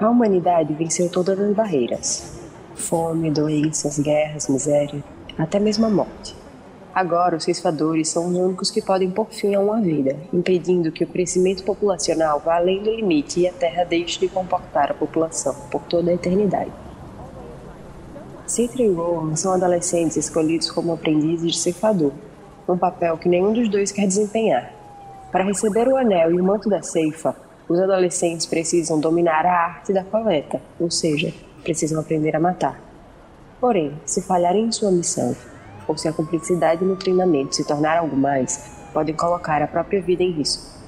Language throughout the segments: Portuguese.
A humanidade venceu todas as barreiras: fome, doenças, guerras, miséria, até mesmo a morte. Agora, os ceifadores são os únicos que podem pôr fim a uma vida, impedindo que o crescimento populacional vá além do limite e a Terra deixe de comportar a população por toda a eternidade. Citra e Rowan são adolescentes escolhidos como aprendizes de ceifador, um papel que nenhum dos dois quer desempenhar. Para receber o anel e o manto da ceifa, os adolescentes precisam dominar a arte da coleta, ou seja, precisam aprender a matar. Porém, se falharem em sua missão, ou se a cumplicidade no treinamento se tornar algo mais, podem colocar a própria vida em risco.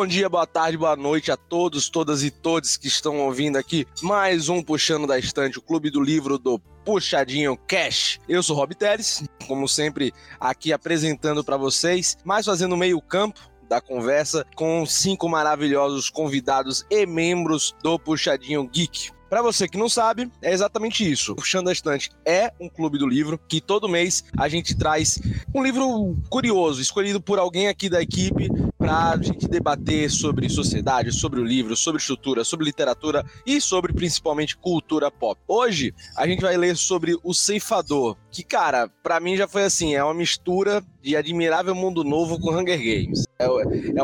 Bom dia, boa tarde, boa noite a todos, todas e todos que estão ouvindo aqui mais um Puxando da Estante, o clube do livro do Puxadinho Cash. Eu sou Rob Teres, como sempre, aqui apresentando para vocês, mais fazendo meio campo da conversa com cinco maravilhosos convidados e membros do Puxadinho Geek. Para você que não sabe, é exatamente isso. Puxando a Estante é um clube do livro que todo mês a gente traz um livro curioso, escolhido por alguém aqui da equipe para a gente debater sobre sociedade, sobre o livro, sobre estrutura, sobre literatura e sobre principalmente cultura pop. Hoje a gente vai ler sobre O Ceifador, que cara, para mim já foi assim, é uma mistura de Admirável Mundo Novo com Hunger Games. É, é,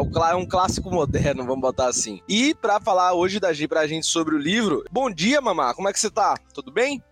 o, é um clássico moderno, vamos botar assim. E para falar hoje da pra gente sobre o livro, bom dia, mamá, como é que você tá? Tudo bem?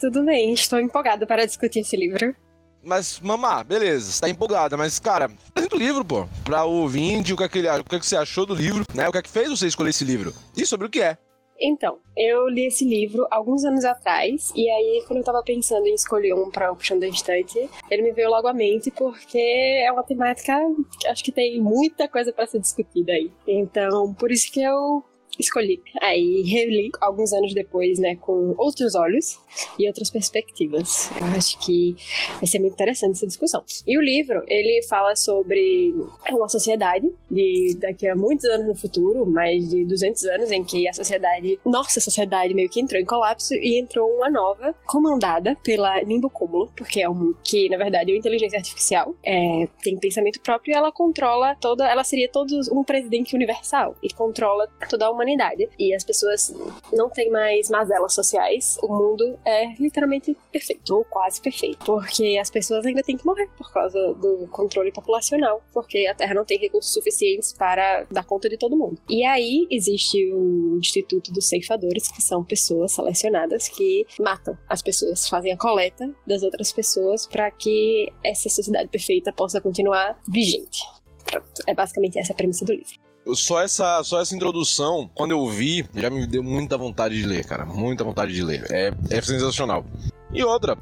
Tudo bem, estou empolgada para discutir esse livro. Mas, mamá, beleza, você tá empolgada, mas, cara, apresenta o livro, pô, pra o ouvinte, o que, é que, ele, o que, é que você achou do livro, né? O que é que fez você escolher esse livro? E sobre o que é. Então, eu li esse livro alguns anos atrás, e aí, quando eu tava pensando em escolher um pra Puxando da Estante, ele me veio logo à mente, porque é uma temática que acho que tem muita coisa para ser discutida aí. Então, por isso que eu escolhi. Aí reli alguns anos depois, né, com outros olhos e outras perspectivas. Eu acho que vai ser muito interessante essa discussão. E o livro, ele fala sobre uma sociedade de daqui a muitos anos no futuro, mais de 200 anos, em que a sociedade, nossa sociedade meio que entrou em colapso e entrou uma nova, comandada pela Nimbo Cúmulo, porque é um que na verdade é uma inteligência artificial, é, tem pensamento próprio e ela controla toda, ela seria todos um presidente universal e controla toda a humanidade humanidade. E as pessoas não têm mais mazelas sociais. O mundo é literalmente perfeito, ou quase perfeito. Porque as pessoas ainda têm que morrer por causa do controle populacional. Porque a Terra não tem recursos suficientes para dar conta de todo mundo. E aí existe o Instituto dos Ceifadores, que são pessoas selecionadas que matam as pessoas, fazem a coleta das outras pessoas para que essa sociedade perfeita possa continuar vigente. Pronto, é basicamente essa a premissa do livro só essa, só essa introdução, quando eu vi, já me deu muita vontade de ler, cara. Muita vontade de ler. É, é sensacional. E outra,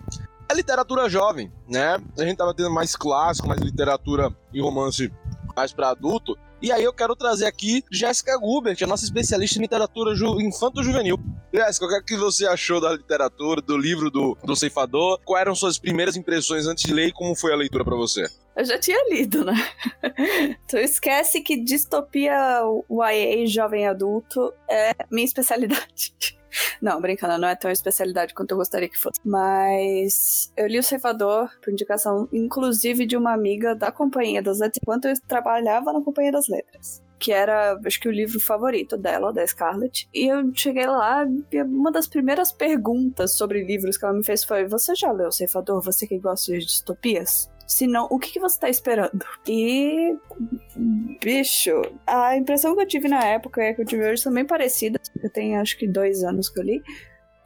a literatura jovem, né? A gente tava tendo mais clássico, mais literatura e romance mais para adulto. E aí eu quero trazer aqui Jéssica Gubert, a nossa especialista em literatura ju infanto-juvenil. Jéssica, o que, é que você achou da literatura, do livro do, do Ceifador? Quais eram suas primeiras impressões antes de ler e como foi a leitura para você? Eu já tinha lido, né? tu esquece que distopia YA jovem adulto é minha especialidade. Não, brincando, não é tão especialidade quanto eu gostaria que fosse. Mas eu li O Ceifador por indicação, inclusive, de uma amiga da Companhia das Letras, enquanto eu trabalhava na Companhia das Letras que era, acho que o livro favorito dela, da Scarlett. E eu cheguei lá e uma das primeiras perguntas sobre livros que ela me fez foi: Você já leu O Ceifador? Você que gosta de distopias? Se não, o que, que você tá esperando? E. Bicho, a impressão que eu tive na época e a que eu tive hoje são bem parecidas. Eu tenho acho que dois anos que eu li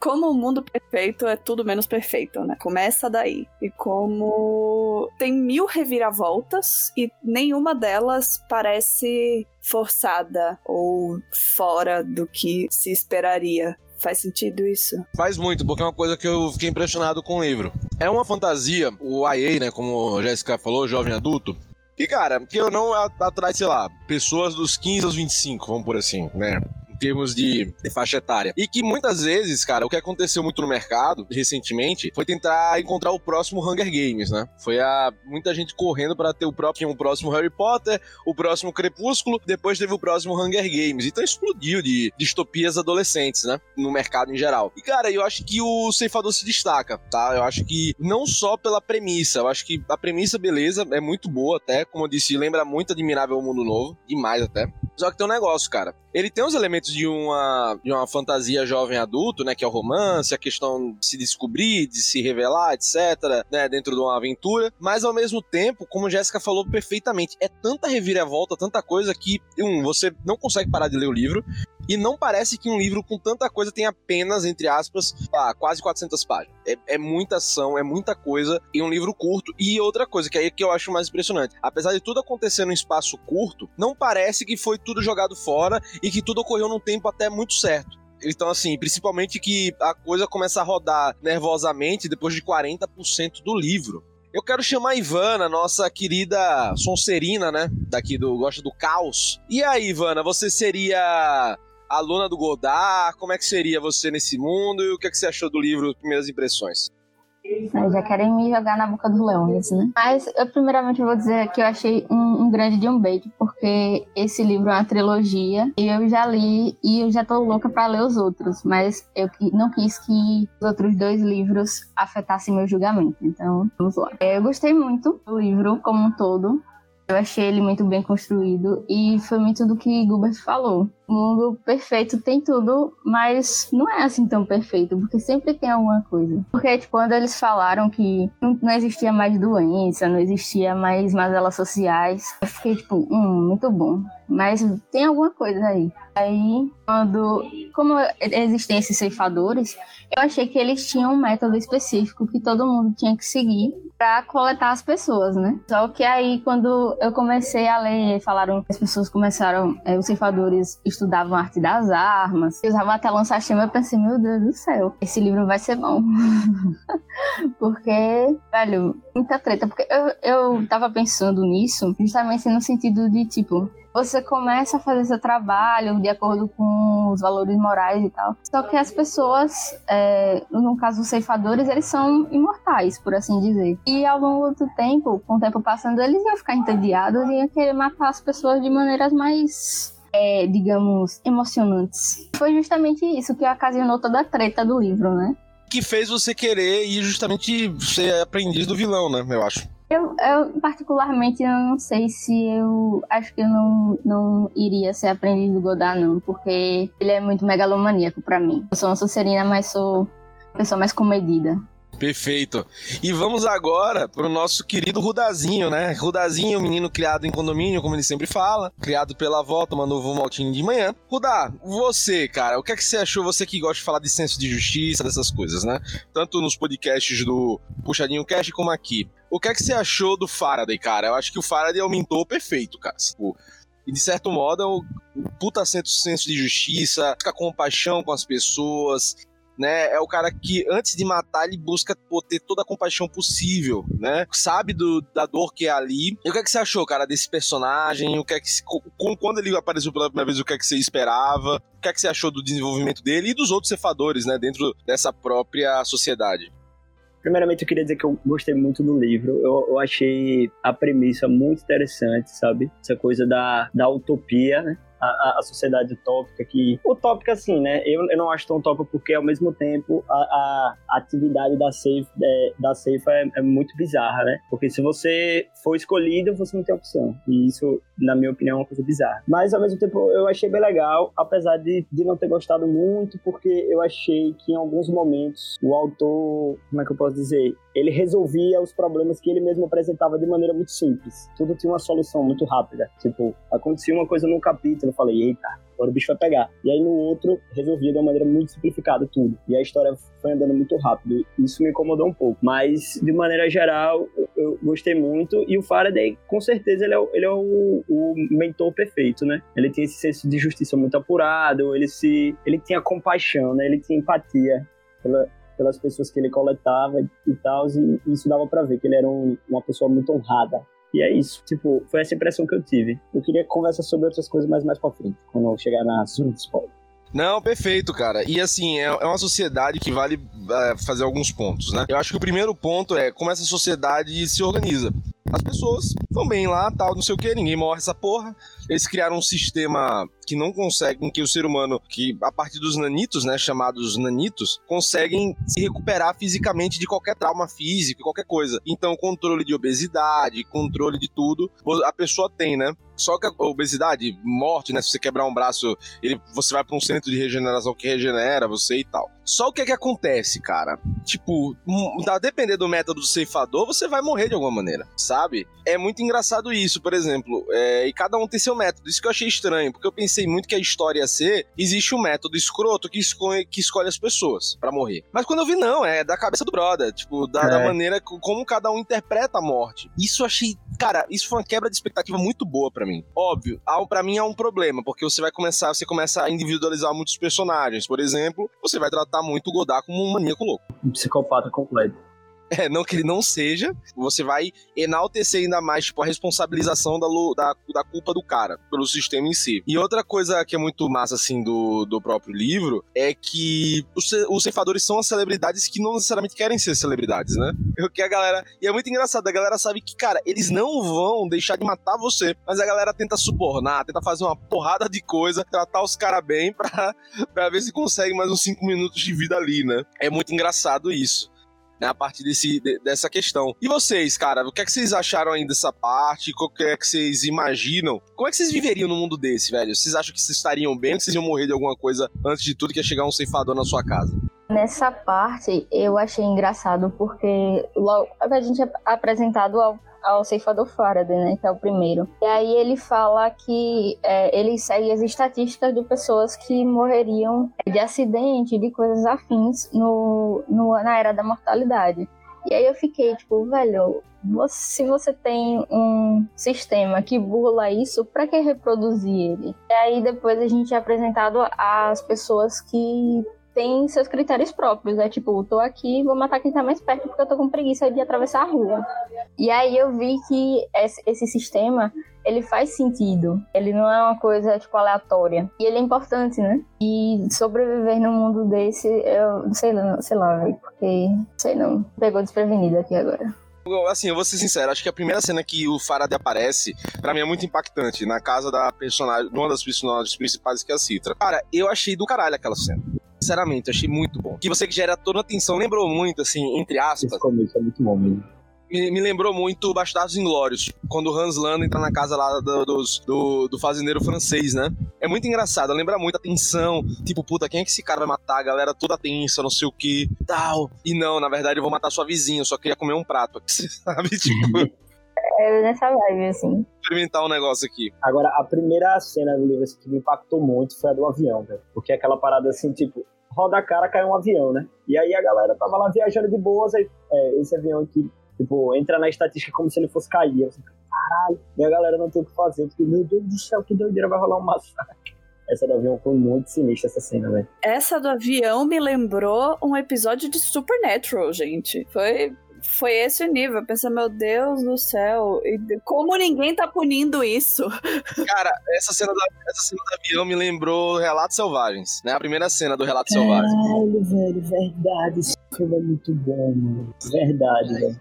como o mundo perfeito é tudo menos perfeito, né? Começa daí. E como tem mil reviravoltas e nenhuma delas parece forçada ou fora do que se esperaria. Faz sentido isso? Faz muito, porque é uma coisa que eu fiquei impressionado com o livro. É uma fantasia, o IA, né, como a Jéssica falou, jovem adulto, e, cara, que eu não atrai, sei lá, pessoas dos 15 aos 25, vamos por assim, né? Termos de, de, faixa etária. E que muitas vezes, cara, o que aconteceu muito no mercado recentemente foi tentar encontrar o próximo Hunger Games, né? Foi a muita gente correndo para ter o próprio o próximo Harry Potter, o próximo Crepúsculo, depois teve o próximo Hunger Games. Então explodiu de distopias adolescentes, né? No mercado em geral. E cara, eu acho que o Ceifador se destaca, tá? Eu acho que não só pela premissa, eu acho que a premissa, beleza, é muito boa até, como eu disse, lembra muito Admirável Mundo Novo, demais até. Só que tem um negócio, cara. Ele tem os elementos de uma, de uma fantasia jovem adulto, né? Que é o romance, a questão de se descobrir, de se revelar, etc., né? Dentro de uma aventura. Mas ao mesmo tempo, como Jéssica falou perfeitamente, é tanta reviravolta, tanta coisa que, um, você não consegue parar de ler o livro. E não parece que um livro com tanta coisa tem apenas, entre aspas, ah, quase 400 páginas. É, é, muita ação, é muita coisa em um livro curto. E outra coisa, que é aí que eu acho mais impressionante. Apesar de tudo acontecer num espaço curto, não parece que foi tudo jogado fora e que tudo ocorreu num tempo até muito certo. Então, assim, principalmente que a coisa começa a rodar nervosamente depois de 40% do livro. Eu quero chamar a Ivana, nossa querida Sonserina, né? Daqui do Gosta do Caos. E aí, Ivana, você seria aluna do Godard? Como é que seria você nesse mundo? E o que, é que você achou do livro, primeiras impressões? já querem me jogar na boca dos leões, né? Mas eu primeiramente vou dizer que eu achei um, um, grande de um bait, porque esse livro é uma trilogia e eu já li e eu já tô louca para ler os outros, mas eu não quis que os outros dois livros afetassem meu julgamento. Então, vamos lá. Eu gostei muito do livro como um todo. Eu achei ele muito bem construído e foi muito do que Gilbert falou. Mundo perfeito tem tudo, mas não é assim tão perfeito, porque sempre tem alguma coisa. Porque, tipo, quando eles falaram que não existia mais doença, não existia mais mazelas sociais, eu fiquei, tipo, hum, muito bom. Mas tem alguma coisa aí. Aí, quando. Como existem esses ceifadores, eu achei que eles tinham um método específico que todo mundo tinha que seguir para coletar as pessoas, né? Só que aí, quando eu comecei a ler, falaram que as pessoas começaram, é, os ceifadores estudavam arte das armas, usavam até lança-chama, eu pensei, meu Deus do céu, esse livro vai ser bom. porque, velho, muita treta. Porque eu, eu tava pensando nisso justamente no sentido de, tipo, você começa a fazer seu trabalho de acordo com os valores morais e tal. Só que as pessoas, é, no caso os ceifadores, eles são imortais, por assim dizer. E ao longo do tempo, com o tempo passando, eles iam ficar entediados e iam querer matar as pessoas de maneiras mais é, digamos, emocionantes. Foi justamente isso que ocasionou toda a treta do livro, né? Que fez você querer ir justamente ser aprendiz do vilão, né? Eu acho. Eu, eu, particularmente, eu não sei se eu. Acho que eu não, não iria ser aprendiz do Godard, não, porque ele é muito megalomaníaco para mim. Eu sou uma Sonserina, mas sou uma pessoa mais comedida. Perfeito. E vamos agora pro nosso querido Rudazinho, né? Rudazinho, menino criado em condomínio, como ele sempre fala, criado pela avó, tomando ovo maltinho de manhã. Rudá, você, cara, o que é que você achou? Você que gosta de falar de senso de justiça, dessas coisas, né? Tanto nos podcasts do Puxadinho Cast como aqui. O que é que você achou do Faraday, cara? Eu acho que o Faraday aumentou perfeito, cara. Tipo, e de certo modo é o, o puta senso de justiça, fica compaixão com as pessoas, né? É o cara que, antes de matar, ele busca ter toda a compaixão possível, né? Sabe do, da dor que é ali. E o que é que você achou, cara, desse personagem? O que é que, quando ele apareceu pela primeira vez, o que é que você esperava? O que é que você achou do desenvolvimento dele e dos outros cefadores, né? Dentro dessa própria sociedade. Primeiramente, eu queria dizer que eu gostei muito do livro. Eu, eu achei a premissa muito interessante, sabe? Essa coisa da, da utopia, né? A, a, sociedade utópica que utópica assim né? Eu, eu não acho tão utópica porque ao mesmo tempo a, a atividade da safe é, da safe é, é, muito bizarra né? Porque se você for escolhido você não tem opção. E isso na minha opinião é uma coisa bizarra. Mas ao mesmo tempo eu achei bem legal apesar de, de não ter gostado muito porque eu achei que em alguns momentos o autor como é que eu posso dizer? Ele resolvia os problemas que ele mesmo apresentava de maneira muito simples. Tudo tinha uma solução muito rápida. Tipo, acontecia uma coisa num capítulo, eu falei, eita, agora o bicho vai pegar. E aí no outro, resolvia de uma maneira muito simplificada tudo. E a história foi andando muito rápido. Isso me incomodou um pouco. Mas, de maneira geral, eu gostei muito. E o Faraday, com certeza, ele é, o, ele é o, o mentor perfeito, né? Ele tem esse senso de justiça muito apurado, ele se... Ele tinha compaixão, né? Ele tinha empatia pela, pelas pessoas que ele coletava e tal, e isso dava para ver que ele era um, uma pessoa muito honrada. E é isso, tipo, foi essa impressão que eu tive. Eu queria conversar sobre outras coisas mais mais pra frente, quando eu chegar na de spoiler. Não, perfeito, cara. E assim, é, é uma sociedade que vale é, fazer alguns pontos, né? Eu acho que o primeiro ponto é como essa sociedade se organiza. As pessoas vão bem lá, tal, não sei o que, ninguém morre essa porra. Eles criaram um sistema que não consegue, em que o ser humano, que a partir dos nanitos, né, chamados nanitos, conseguem se recuperar fisicamente de qualquer trauma físico, qualquer coisa. Então, controle de obesidade, controle de tudo, a pessoa tem, né? Só que a obesidade, morte, né? Se você quebrar um braço, ele, você vai para um centro de regeneração que regenera você e tal. Só o que é que acontece, cara? Tipo, a depender do método do ceifador, você vai morrer de alguma maneira, sabe? É muito engraçado isso, por exemplo. É, e cada um tem seu método. Isso que eu achei estranho, porque eu pensei muito que a história ia ser: existe um método escroto que escolhe, que escolhe as pessoas para morrer. Mas quando eu vi, não, é da cabeça do brother. Tipo, da, é. da maneira como cada um interpreta a morte. Isso eu achei. Cara, isso foi uma quebra de expectativa muito boa para mim. Óbvio, para mim é um problema, porque você vai começar, você começa a individualizar muitos personagens. Por exemplo, você vai tratar muito o Godard como um maníaco louco. Um psicopata completo. É, não que ele não seja, você vai enaltecer ainda mais tipo, a responsabilização da, da, da culpa do cara pelo sistema em si. E outra coisa que é muito massa, assim, do, do próprio livro é que os, os ceifadores são as celebridades que não necessariamente querem ser celebridades, né? O que a galera. E é muito engraçado, a galera sabe que, cara, eles não vão deixar de matar você, mas a galera tenta subornar, tenta fazer uma porrada de coisa, tratar os caras bem pra, pra ver se consegue mais uns 5 minutos de vida ali, né? É muito engraçado isso né, a partir desse, de, dessa questão. E vocês, cara, o que é que vocês acharam aí dessa parte? O que é que vocês imaginam? Como é que vocês viveriam num mundo desse, velho? Vocês acham que vocês estariam bem que vocês iam morrer de alguma coisa antes de tudo que ia chegar um ceifador na sua casa? Nessa parte eu achei engraçado porque logo a gente é apresentado ao ao ceifador Faraday, né, que é o primeiro. E aí ele fala que é, ele segue as estatísticas de pessoas que morreriam de acidente, de coisas afins no, no, na era da mortalidade. E aí eu fiquei tipo, velho, se você tem um sistema que burla isso, para que reproduzir ele? E aí depois a gente é apresentado às pessoas que tem seus critérios próprios. É tipo, tô aqui, vou matar quem tá mais perto porque eu tô com preguiça de atravessar a rua. E aí eu vi que esse sistema, ele faz sentido. Ele não é uma coisa, tipo, aleatória. E ele é importante, né? E sobreviver num mundo desse, eu sei lá, sei lá, porque, sei não, pegou desprevenido aqui agora. Assim, eu vou ser sincero, acho que a primeira cena que o Faraday aparece, para mim é muito impactante, na casa da personagem, uma das personagens principais que é a Citra. Cara, eu achei do caralho aquela cena. Sinceramente, achei muito bom. Que você que gera toda a atenção, lembrou muito, assim, entre aspas. Esse começo é muito bom mesmo. Me, me, lembrou muito Bastardos Inglórios, quando o Hans Landa entra na casa lá do, do, do, fazendeiro francês, né? É muito engraçado, lembra muito a tensão, tipo, puta, quem é que esse cara vai matar? A galera toda tensa, não sei o que, tal. E não, na verdade eu vou matar sua vizinha, eu só queria comer um prato sabe? Tipo... É nessa vibe, assim. Experimentar um negócio aqui. Agora, a primeira cena do livro assim, que me impactou muito foi a do avião, velho. Porque é aquela parada assim, tipo, roda a cara, cai um avião, né? E aí a galera tava lá viajando de boas, aí é, esse avião aqui, tipo, entra na estatística como se ele fosse cair. Assim, caralho. E a galera não tem o que fazer, porque, meu Deus do céu, que doideira, vai rolar um massacre. Essa do avião foi muito sinistra, essa cena, velho. Essa do avião me lembrou um episódio de Supernatural, gente. Foi foi esse o nível. Pensa, meu Deus do céu, como ninguém tá punindo isso? Cara, essa cena, da, essa cena do avião me lembrou Relatos Selvagens, né? A primeira cena do Relatos Selvagens. Caralho, velho, verdade. Esse filme é muito bom, mano. Verdade, velho.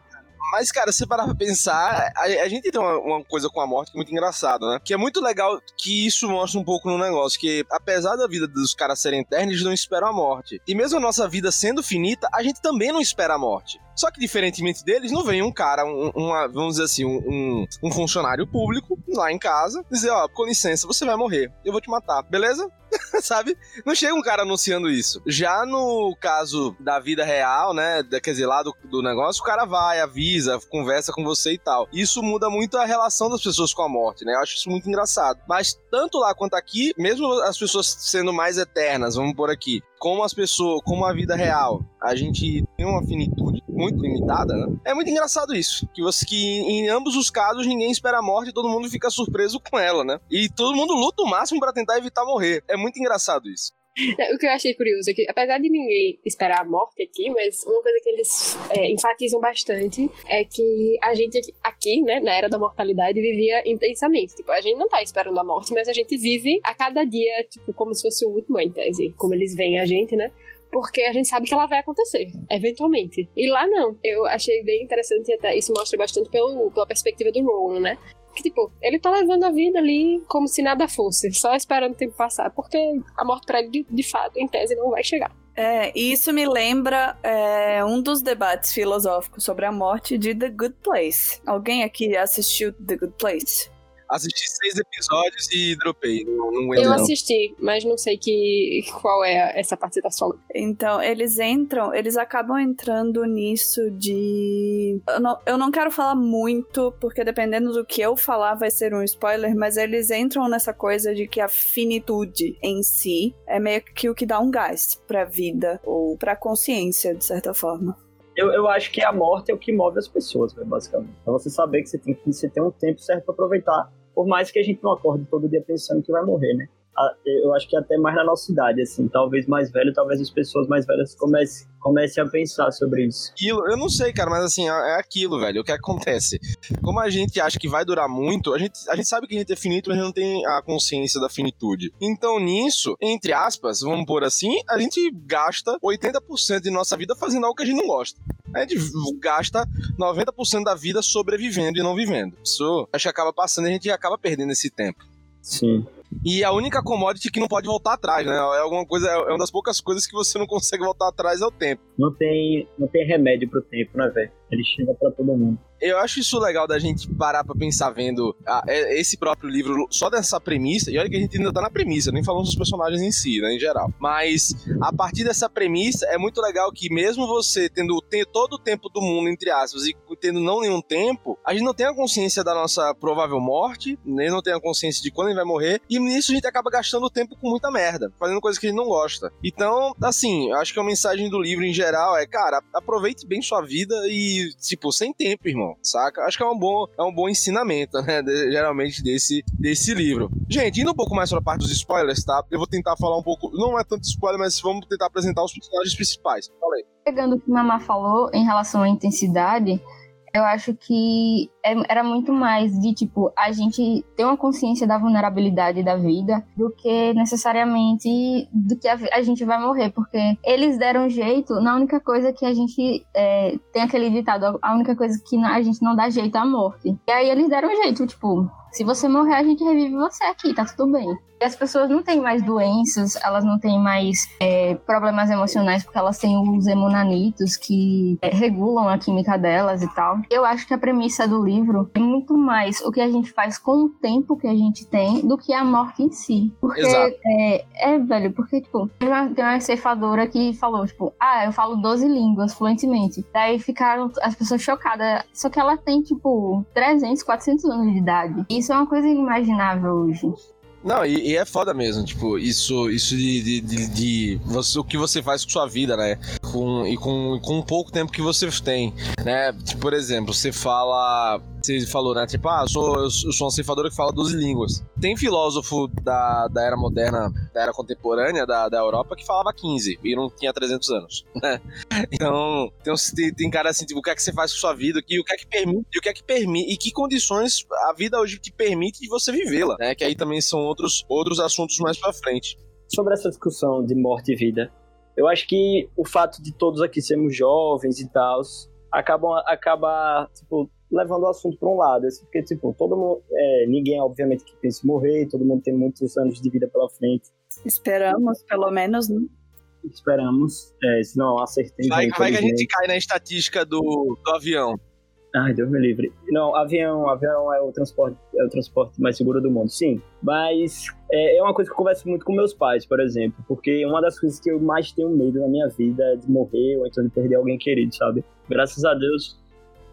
Mas, cara, se você parar pra pensar, a, a gente tem uma, uma, coisa com a morte que é muito engraçada, né? Que é muito legal que isso mostra um pouco no negócio, que apesar da vida dos caras serem eternos, eles não esperam a morte. E mesmo a nossa vida sendo finita, a gente também não espera a morte. Só que, diferentemente deles, não vem um cara, um, uma, vamos dizer assim, um, um, funcionário público lá em casa dizer: Ó, com licença, você vai morrer, eu vou te matar, beleza? sabe? Não chega um cara anunciando isso. Já no caso da vida real, né? Quer dizer, lá do, do negócio, o cara vai, avisa, conversa com você e tal. Isso muda muito a relação das pessoas com a morte, né? Eu acho isso muito engraçado. Mas tanto lá quanto aqui, mesmo as pessoas sendo mais eternas, vamos por aqui, como as pessoas, como a vida real, a gente tem uma finitude muito limitada, né? É muito engraçado isso. Que você que em ambos os casos ninguém espera a morte e todo mundo fica surpreso com ela, né? E todo mundo luta o máximo para tentar evitar morrer. É muito engraçado isso. O que eu achei curioso é que, apesar de ninguém esperar a morte aqui, mas uma coisa que eles é, enfatizam bastante é que a gente aqui, né, na era da mortalidade, vivia intensamente. Tipo, a gente não tá esperando a morte, mas a gente vive a cada dia, tipo, como se fosse o último, em tese. Como eles veem a gente, né? porque a gente sabe que ela vai acontecer, eventualmente. E lá não. Eu achei bem interessante, até isso mostra bastante pelo, pela perspectiva do Rowan, né? Que, tipo, ele tá levando a vida ali como se nada fosse, só esperando o tempo passar, porque a morte pra ele, de, de fato, em tese, não vai chegar. É, e isso me lembra é, um dos debates filosóficos sobre a morte de The Good Place. Alguém aqui assistiu The Good Place? Assisti seis episódios e dropei. Não, não eu assisti, mas não sei que, qual é essa parte tá falando. Então, eles entram, eles acabam entrando nisso de. Eu não, eu não quero falar muito, porque dependendo do que eu falar vai ser um spoiler, mas eles entram nessa coisa de que a finitude em si é meio que o que dá um gás pra vida, ou pra consciência, de certa forma. Eu, eu acho que a morte é o que move as pessoas, basicamente. É você saber que você tem que você tem um tempo certo para aproveitar por mais que a gente não acorde todo dia pensando que vai morrer, né? Eu acho que até mais na nossa idade, assim, talvez mais velho, talvez as pessoas mais velhas comecem, comecem a pensar sobre isso. Eu não sei, cara, mas assim, é, é aquilo, velho. O que acontece? Como a gente acha que vai durar muito, a gente, a gente sabe que a gente é finito, mas não tem a consciência da finitude. Então, nisso, entre aspas, vamos pôr assim, a gente gasta 80% de nossa vida fazendo algo que a gente não gosta. A gente gasta 90% da vida sobrevivendo e não vivendo. Isso acho que acaba passando e a gente acaba perdendo esse tempo. Sim. E a única commodity que não pode voltar atrás, né? É alguma coisa, é uma das poucas coisas que você não consegue voltar atrás é o tempo. Não tem, não tem remédio pro tempo, né, velho? Ele chega para todo mundo. Eu acho isso legal da gente parar pra pensar vendo ah, esse próprio livro só dessa premissa, e olha que a gente ainda tá na premissa, nem falando dos personagens em si, né, em geral. Mas a partir dessa premissa, é muito legal que mesmo você tendo, todo o tempo do mundo, entre aspas, e tendo não nenhum tempo, a gente não tem a consciência da nossa provável morte, nem não tem a consciência de quando ele vai morrer, e nisso a gente acaba gastando tempo com muita merda, fazendo coisas que a gente não gosta. Então, assim, acho que a mensagem do livro em geral é, cara, aproveite bem sua vida e, tipo, sem tempo, irmão saca? Acho que é um bom, é um bom ensinamento, né? De, geralmente desse, desse livro. Gente, indo um pouco mais para a parte dos spoilers, tá? Eu vou tentar falar um pouco, não é tanto spoiler, mas vamos tentar apresentar os personagens principais. Falei. Pegando o que Mamá falou em relação à intensidade, eu acho que é, era muito mais de, tipo, a gente ter uma consciência da vulnerabilidade da vida do que necessariamente do que a, a gente vai morrer, porque eles deram jeito na única coisa que a gente é, tem aquele ditado, a única coisa que a gente não dá jeito é a morte. E aí eles deram jeito, tipo, se você morrer, a gente revive você aqui, tá tudo bem. E as pessoas não têm mais doenças, elas não têm mais é, problemas emocionais, porque elas têm os hemonanitos que é, regulam a química delas e tal. Eu acho que a premissa do livro é muito mais o que a gente faz com o tempo que a gente tem do que a morte em si. Porque, é, é, velho, porque, tipo, tem uma, tem uma ceifadora que falou, tipo, ah, eu falo 12 línguas fluentemente. Daí ficaram as pessoas chocadas. Só que ela tem, tipo, 300, 400 anos de idade. E isso é uma coisa inimaginável hoje. Não, e, e, é foda mesmo, tipo, isso, isso de, de, de, de, você, o que você faz com sua vida, né? Com, e com, com um pouco tempo que você tem, né? Tipo, por exemplo, você fala você falou, né? Tipo, ah, eu sou, eu sou um ceifador que fala 12 línguas. Tem filósofo da, da era moderna, da era contemporânea da, da Europa que falava 15 e não tinha 300 anos, né? Então, tem, tem cara assim, tipo, o que é que você faz com sua vida e o que é que permite, e o que é que permite, e que condições a vida hoje te permite você vivê-la, né? Que aí também são outros, outros assuntos mais pra frente. Sobre essa discussão de morte e vida, eu acho que o fato de todos aqui sermos jovens e tal, acabam, acaba, tipo, levando o assunto para um lado, assim, porque, tipo, todo mundo, é, ninguém, obviamente, que pensa em morrer, todo mundo tem muitos anos de vida pela frente. Esperamos, pelo menos, né? Esperamos, é, se não acertei. Vai, vai que a gente cai na estatística do, do avião. Ai, Deus me livre. Não, avião, avião é o transporte, é o transporte mais seguro do mundo, sim. Mas é, é uma coisa que eu converso muito com meus pais, por exemplo, porque uma das coisas que eu mais tenho medo na minha vida é de morrer ou então de perder alguém querido, sabe? Graças a Deus,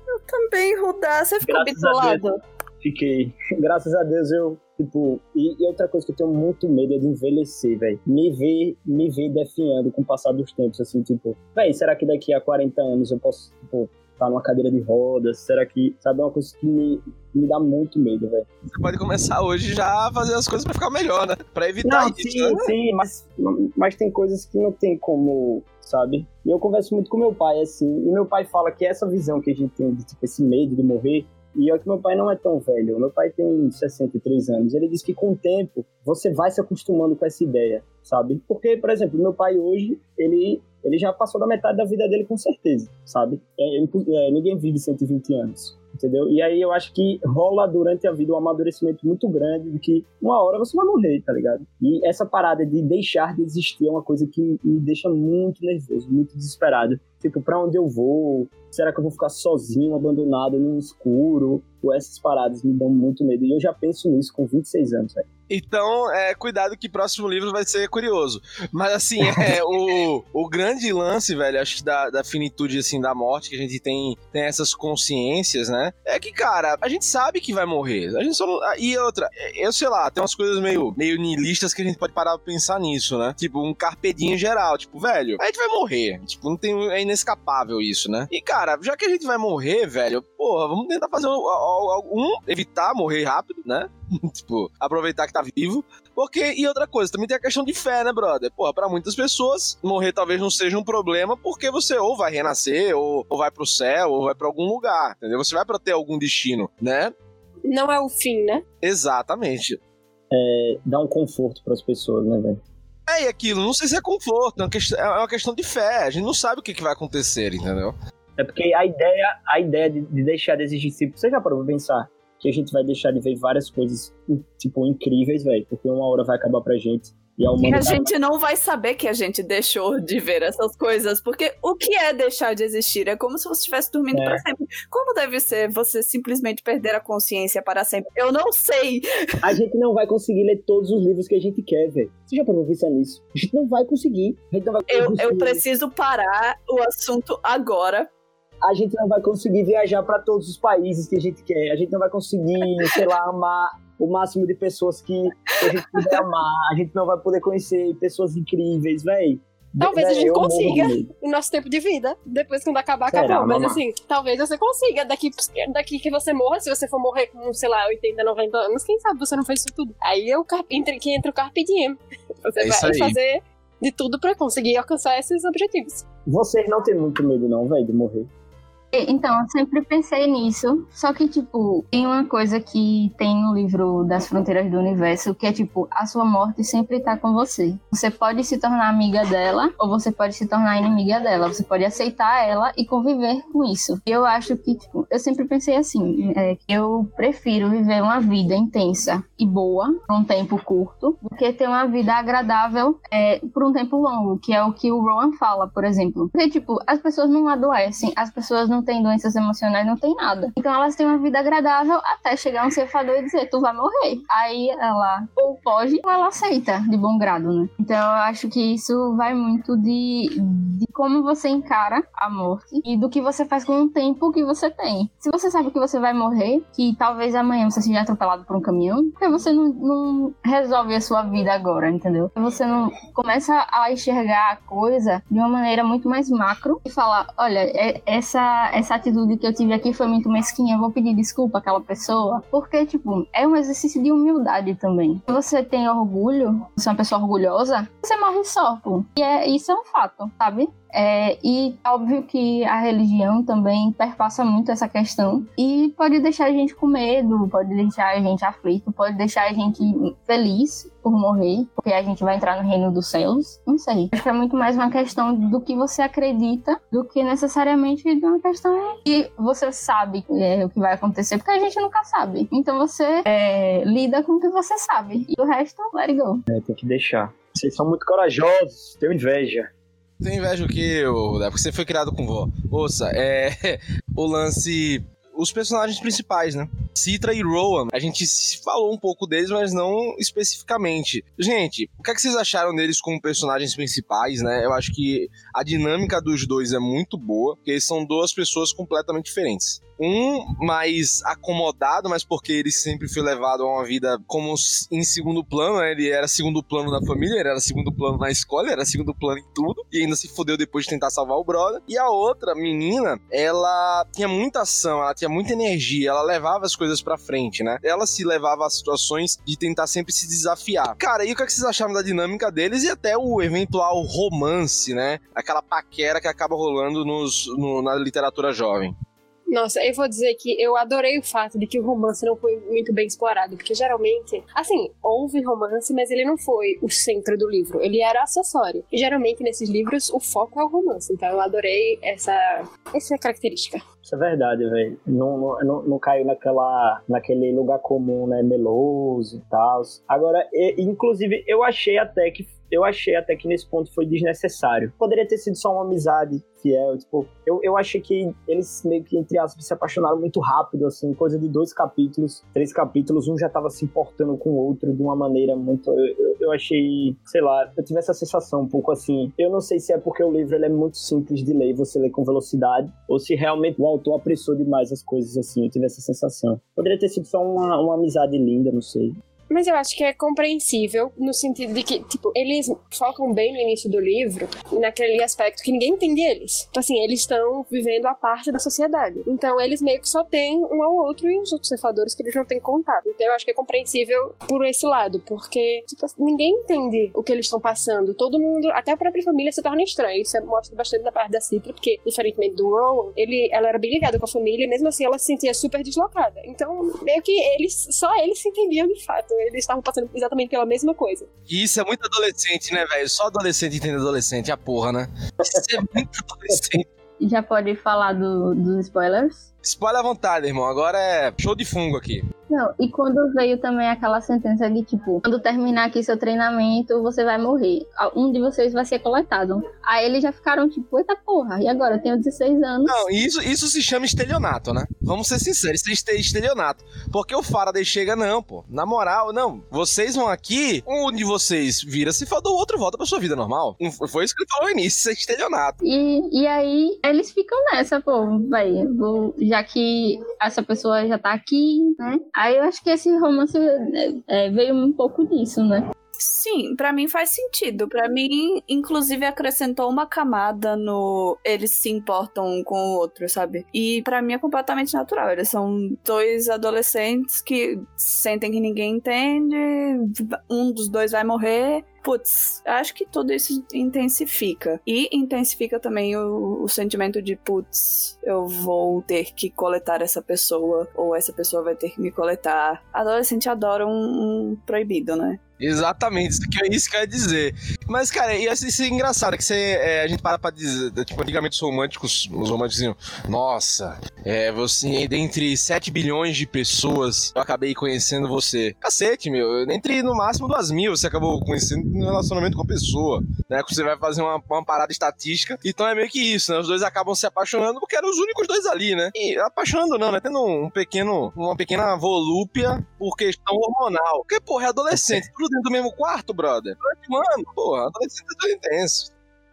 eu também, Rudá. Você ficou bitolado? Fiquei. Graças a Deus eu, tipo. E, e, outra coisa que eu tenho muito medo é de envelhecer, velho. Me ver, me ver definhando com o passar dos tempos, assim, tipo. Véi, será que daqui a 40 anos eu posso, tipo, tá numa cadeira de rodas? Será que, sabe, é uma coisa que me, me dá muito medo, velho. Você pode começar hoje já a fazer as coisas pra ficar melhor, né? Pra evitar Não, isso. sim, né? sim, mas, mas tem coisas que não tem como, sabe? E eu converso muito com meu pai, assim, e meu pai fala que essa visão que a gente tem de, tipo, esse medo de morrer, e é que meu pai não é tão velho, meu pai tem 63 anos, ele diz que com o tempo você vai se acostumando com essa ideia, sabe? Porque, por exemplo, meu pai hoje, ele, ele já passou da metade da vida dele com certeza, sabe? É, impo- é, ninguém vive 120 anos. Entendeu? E aí eu acho que rola durante a vida um amadurecimento muito grande de que uma hora você vai morrer, tá ligado? E essa parada de deixar de existir é uma coisa que me deixa muito nervoso, muito desesperado. Tipo, pra onde eu vou? Será que eu vou ficar sozinho, abandonado no escuro? Ou essas paradas me dão muito medo. E eu já penso nisso com 26 anos, velho. Então, é, cuidado que o próximo livro vai ser curioso. Mas assim, é, o, o grande lance, velho, acho que da, da finitude, assim, da morte, que a gente tem, tem essas consciências, né? É que, cara, a gente sabe que vai morrer. A gente só não, E outra, eu sei lá, tem umas coisas meio, meio nihilistas que a gente pode parar pra pensar nisso, né? Tipo, um carpedinho geral. Tipo, velho, a gente vai morrer. Tipo, não tem, é inescapável isso, né? E, cara, já que a gente vai morrer, velho, porra, vamos tentar fazer um, um evitar morrer rápido, né? tipo, aproveitar que tá vivo. Porque, e outra coisa, também tem a questão de fé, né, brother? Porra, pra muitas pessoas, morrer talvez não seja um problema, porque você ou vai renascer, ou, ou vai pro céu, ou vai pra algum lugar, entendeu? Você vai pra ter algum destino, né? Não é o fim, né? Exatamente. É, dá um conforto pras pessoas, né, velho? É, e aquilo, não sei se é conforto, é uma questão, é uma questão de fé. A gente não sabe o que, que vai acontecer, entendeu? É porque a ideia, a ideia de, de deixar de existir, você já parou pra pensar que a gente vai deixar de ver várias coisas, tipo, incríveis, velho, porque uma hora vai acabar pra gente. E a, E a gente não vai saber que a gente deixou de ver essas coisas, porque o que é deixar de existir? É como se você estivesse dormindo É. para sempre. Como deve ser você simplesmente perder a consciência para sempre? Eu não sei. A gente não vai conseguir ler todos os livros que a gente quer, velho. Você já parou pensar nisso? A gente não vai conseguir. A gente não vai Eu, conseguir. eu preciso parar o assunto agora. A gente não vai conseguir viajar pra todos os países que a gente quer. A gente não vai conseguir, sei lá, amar o máximo de pessoas que, a gente puder amar. A gente não vai poder conhecer pessoas incríveis, velho. Talvez a gente eu consiga. O nosso tempo de vida. Depois, quando acabar, Será, acabou. Mas assim, talvez você consiga. Daqui, daqui que você morra, se você for morrer com, sei lá, 80, 90 anos, quem sabe você não fez isso tudo. Aí é o car- entre, que entra o Carpe Diem. Você É isso vai aí. fazer de tudo pra conseguir alcançar esses objetivos. Vocês não têm muito medo, não, velho, de morrer. Então, eu sempre pensei nisso. Só que, tipo, tem uma coisa que tem no livro Das Fronteiras do Universo, que é, tipo, a sua morte sempre tá com você. Você pode se tornar amiga dela, ou você pode se tornar inimiga dela. Você pode aceitar ela e conviver com isso. Eu acho que, tipo, eu sempre pensei assim, é, eu prefiro viver uma vida intensa e boa por um tempo curto, do que ter uma vida agradável é, por um tempo longo, que é o que o Rowan fala, por exemplo. Porque, tipo, as pessoas não adoecem, as pessoas não têm doenças emocionais, não tem nada. Então elas têm uma vida agradável até chegar um ceifador e dizer, tu vai morrer. Aí ela ou pode ou ela aceita de bom grado, né? Então eu acho que isso vai muito de, de como você encara a morte e do que você faz com o tempo que você tem. Se você sabe que você vai morrer, que talvez amanhã você seja atropelado por um caminhão, porque você não, não resolve a sua vida agora, entendeu? Você não começa a enxergar a coisa de uma maneira muito mais macro e falar, olha, é- essa, atitude que eu tive aqui foi muito mesquinha, vou pedir desculpa àquela pessoa, porque, tipo, é um exercício de humildade também. Se você tem orgulho, você é uma pessoa orgulhosa, você morre só, pô. E é, isso é um fato, sabe? É, e é óbvio que a religião também perpassa muito essa questão e pode deixar a gente com medo, pode deixar a gente aflito, pode deixar a gente feliz por morrer, porque a gente vai entrar no reino dos céus. Não sei. Acho que é muito mais uma questão do que você acredita do que necessariamente de uma questão que você sabe é, o que vai acontecer, porque a gente nunca sabe. Então você é, lida com o que você sabe e o resto, let it go. É, tem que deixar. Vocês são muito corajosos, tenho inveja. Tem inveja o Dé? Porque você foi criado com vó. Ouça, é. O lance. Os personagens principais, né? Citra e Rowan. A gente falou um pouco deles, mas não especificamente. Gente, o que, é que vocês acharam deles como personagens principais, né? Eu acho que a dinâmica dos dois é muito boa, porque eles são duas pessoas completamente diferentes. Um mais acomodado, mas porque ele sempre foi levado a uma vida como em segundo plano, né? Ele era segundo plano na família, ele era segundo plano na escola, ele era segundo plano em tudo. E ainda se fudeu depois de tentar salvar o brother. E a outra menina, ela tinha muita ação, ela tinha muita energia, ela levava as coisas pra frente, né? Ela se levava a situações de tentar sempre se desafiar. Cara, e o que, é que vocês acharam da dinâmica deles e até o eventual romance, né? Aquela paquera que acaba rolando nos, no, na literatura jovem. Nossa, eu vou dizer que eu adorei o fato de que o romance não foi muito bem explorado, porque geralmente, assim, houve romance, mas ele não foi o centro do livro, ele era acessório. E geralmente nesses livros o foco é o romance, então eu adorei essa, essa característica. Isso é verdade, velho. Não, não, não, não, caiu naquela, naquele lugar comum, né? Meloso e tal. Agora, inclusive, eu achei até que eu achei até que nesse ponto foi desnecessário. Poderia ter sido só uma amizade fiel, tipo, eu, eu achei que eles meio que, entre aspas, se apaixonaram muito rápido, assim, coisa de dois capítulos, três capítulos, um já tava se importando com o outro de uma maneira muito, eu, eu, achei, sei lá, eu tive essa sensação um pouco assim, eu não sei se é porque o livro ele é muito simples de ler, você lê com velocidade, ou se realmente o autor apressou demais as coisas, assim, eu tive essa sensação. Poderia ter sido só uma, uma amizade linda, não sei. Mas eu acho que é compreensível no sentido de que, tipo, eles focam bem no início do livro naquele aspecto que ninguém entende eles. Então, assim, eles estão vivendo a parte da sociedade. Então, eles meio que só têm um ao outro e os outros cefadores que eles não têm contato. Então, eu acho que é compreensível por esse lado, porque, tipo, ninguém entende o que eles estão passando. Todo mundo, até a própria família se torna estranha. Isso mostra bastante da parte da Citra, porque, diferentemente do Rowan, ele, ela era bem ligada com a família e mesmo assim ela se sentia super deslocada. Então, meio que eles, só eles se entendiam de fato eles estavam passando exatamente pela mesma coisa. E isso é muito adolescente, né, velho? Só adolescente entende adolescente, a porra, né? Isso é muito adolescente. Já pode falar do, dos spoilers? Spoiler à vontade, irmão. Agora é show de fungo aqui. Não, e quando veio também aquela sentença de tipo, quando terminar aqui seu treinamento, você vai morrer. Um de vocês vai ser coletado. Aí eles já ficaram tipo, eita porra, e agora? Eu tenho 16 anos. Não, isso, isso se chama estelionato, né? Vamos ser sinceros, isso é estelionato. Porque o Faraday chega, não, pô. Na moral, não. Vocês vão aqui, um de vocês vira se for o outro volta pra sua vida normal. Foi isso que ele falou no início, isso é estelionato. E, e aí, eles ficam nessa, pô, vai, já que essa pessoa já tá aqui, né? Aí eu acho que esse romance é, é, veio um pouco disso, né? Sim, para mim faz sentido. Para mim, inclusive, acrescentou uma camada no eles se importam um com o outro, sabe? E para mim é completamente natural. Eles são dois adolescentes que sentem que ninguém entende, um dos dois vai morrer putz, acho que tudo isso intensifica. E intensifica também o, o, sentimento de, putz, eu vou ter que coletar essa pessoa, ou essa pessoa vai ter que me coletar. Adolescente adora um, um proibido, né? Exatamente, isso que, é isso que eu ia dizer. Mas, cara, e assim, isso é engraçado, que você, é, a gente para pra dizer, tipo, antigamente os românticos, os românticos diziam, nossa, é, você, dentre 7 bilhões de pessoas, eu acabei conhecendo você. Cacete, meu, entre no máximo duas mil você acabou conhecendo no relacionamento com a pessoa, né, que você vai fazer uma, uma parada estatística, então é meio que isso, né, os dois acabam se apaixonando porque eram os únicos dois ali, né, e apaixonando não, né, tendo um pequeno, uma pequena volúpia por questão hormonal, porque, porra, é adolescente, tudo dentro do mesmo quarto, brother. Mano, porra, adolescente é tão intenso.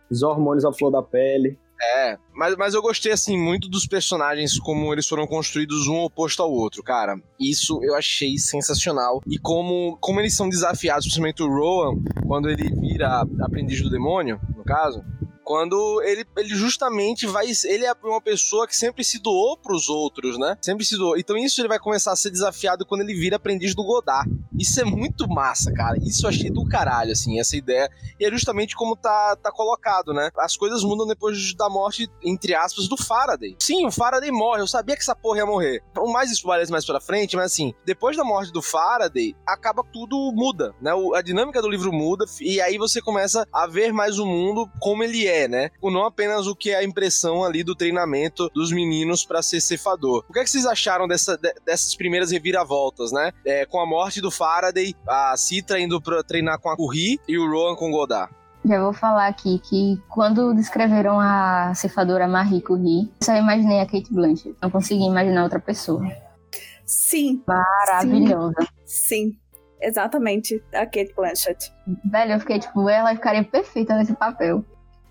Os hormônios à flor da pele. É, mas, mas eu gostei, assim, muito dos personagens, como eles foram construídos um oposto ao outro, cara. Isso eu achei sensacional. E como, como eles são desafiados, principalmente o Rowan, quando ele vira aprendiz do demônio, no caso, quando ele, ele justamente vai. Ele é uma pessoa que sempre se doou pros outros, né? Sempre se doou. Então isso ele vai começar a ser desafiado quando ele vira aprendiz do Godard. Isso é muito massa, cara. Isso eu achei do caralho, assim, essa ideia. E é justamente como tá, tá colocado, né? As coisas mudam depois da morte, entre aspas, do Faraday. Sim, o Faraday morre. Eu sabia que essa porra ia morrer. Então, mais spoilers mais pra frente, mas assim, depois da morte do Faraday, acaba tudo muda, né? A dinâmica do livro muda e aí você começa a ver mais o mundo como ele é é, né? O não apenas o que é a impressão ali do treinamento dos meninos para ser cefador. O que, é que vocês acharam dessa, dessas primeiras reviravoltas, né? É, com a morte do Faraday, a Citra indo pra treinar com a Curry e o Rowan com o Godard. Já vou falar aqui que quando descreveram a cefadora Marie Curie, só imaginei a Kate Blanchett. Não consegui imaginar outra pessoa. Sim. Maravilhosa. Sim. Sim. Exatamente, a Kate Blanchett. Velho, eu fiquei tipo, ela ficaria perfeita nesse papel.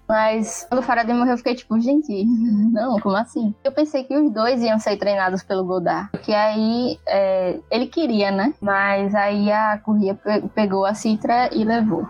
Mas quando o Faraday morreu, eu fiquei tipo, gente, não, como assim? Eu pensei que os dois iam ser treinados pelo Godard. Porque aí é, ele queria, né? Mas aí a Corria pegou a Citra e levou.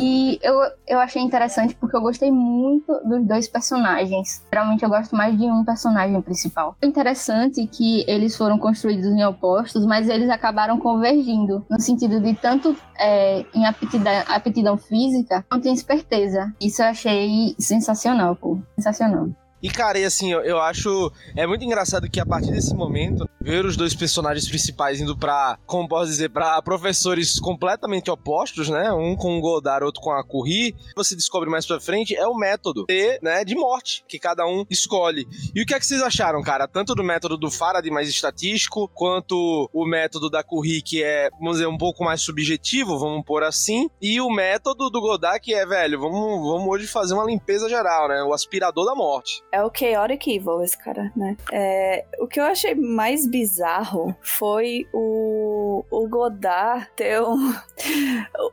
E eu, eu achei interessante porque eu gostei muito dos dois personagens. Geralmente eu gosto mais de um personagem principal. É interessante que eles foram construídos em opostos, mas eles acabaram convergindo. No sentido de tanto é, em aptidão, aptidão física quanto em esperteza. Isso eu achei sensacional, pô. Sensacional. E, cara, e assim, eu, acho. É muito engraçado que a partir desse momento, ver os dois personagens principais indo pra, como posso dizer, pra professores completamente opostos, né? Um com o Godard, outro com a Curie, você descobre mais pra frente, é o método de, né, de morte que cada um escolhe. E o que é que vocês acharam, cara? Tanto do método do Faraday mais estatístico, quanto o método da Curie, que é, vamos dizer, um pouco mais subjetivo, vamos pôr assim, e o método do Godard, que é, velho, vamos, vamos hoje fazer uma limpeza geral, né? O aspirador da morte. É o Chaotic Evil, esse cara, né? É, o que eu achei mais bizarro foi o, Godard ter um,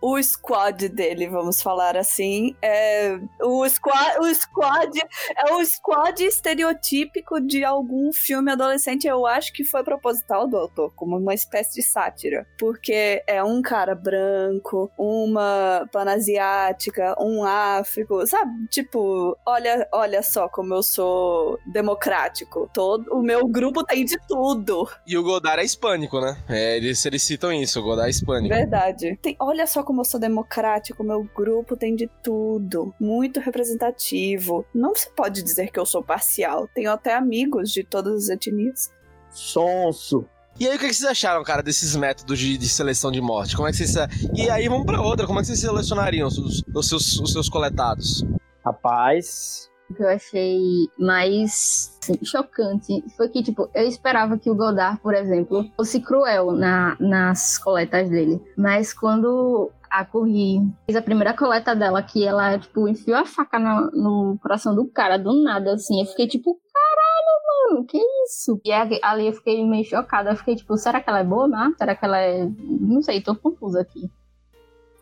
o squad dele, vamos falar assim. É, o, squad, o squad é o squad estereotípico de algum filme adolescente. Eu acho que foi proposital do autor, como uma espécie de sátira. Porque é um cara branco, uma panasiática, um áfrico, sabe? Tipo, olha, olha só como eu sou democrático. Todo o meu grupo tem de tudo. E o Godard é hispânico, né? É, eles, eles citam isso, o Godard é hispânico. Verdade. Tem, olha só como eu sou democrático, meu grupo tem de tudo. Muito representativo. Não se pode dizer que eu sou parcial. Tenho até amigos de todas as etnias. Sonso. E aí, o que vocês acharam, cara, desses métodos de, de seleção de morte? Como é que vocês. E aí, vamos pra outra. Como é que vocês selecionariam os, os, seus, os seus coletados? Rapaz, o que eu achei mais assim, chocante foi que, tipo, eu esperava que o Godard, por exemplo, fosse cruel na, nas coletas dele. Mas quando a Corri fez a primeira coleta dela, que ela, tipo, enfiou a faca no, no coração do cara, do nada, assim, eu fiquei, tipo, caralho, mano, que isso? E ali eu fiquei meio chocada, eu fiquei, tipo, será que ela é boa, né? Será que ela é... Não sei, tô confusa aqui.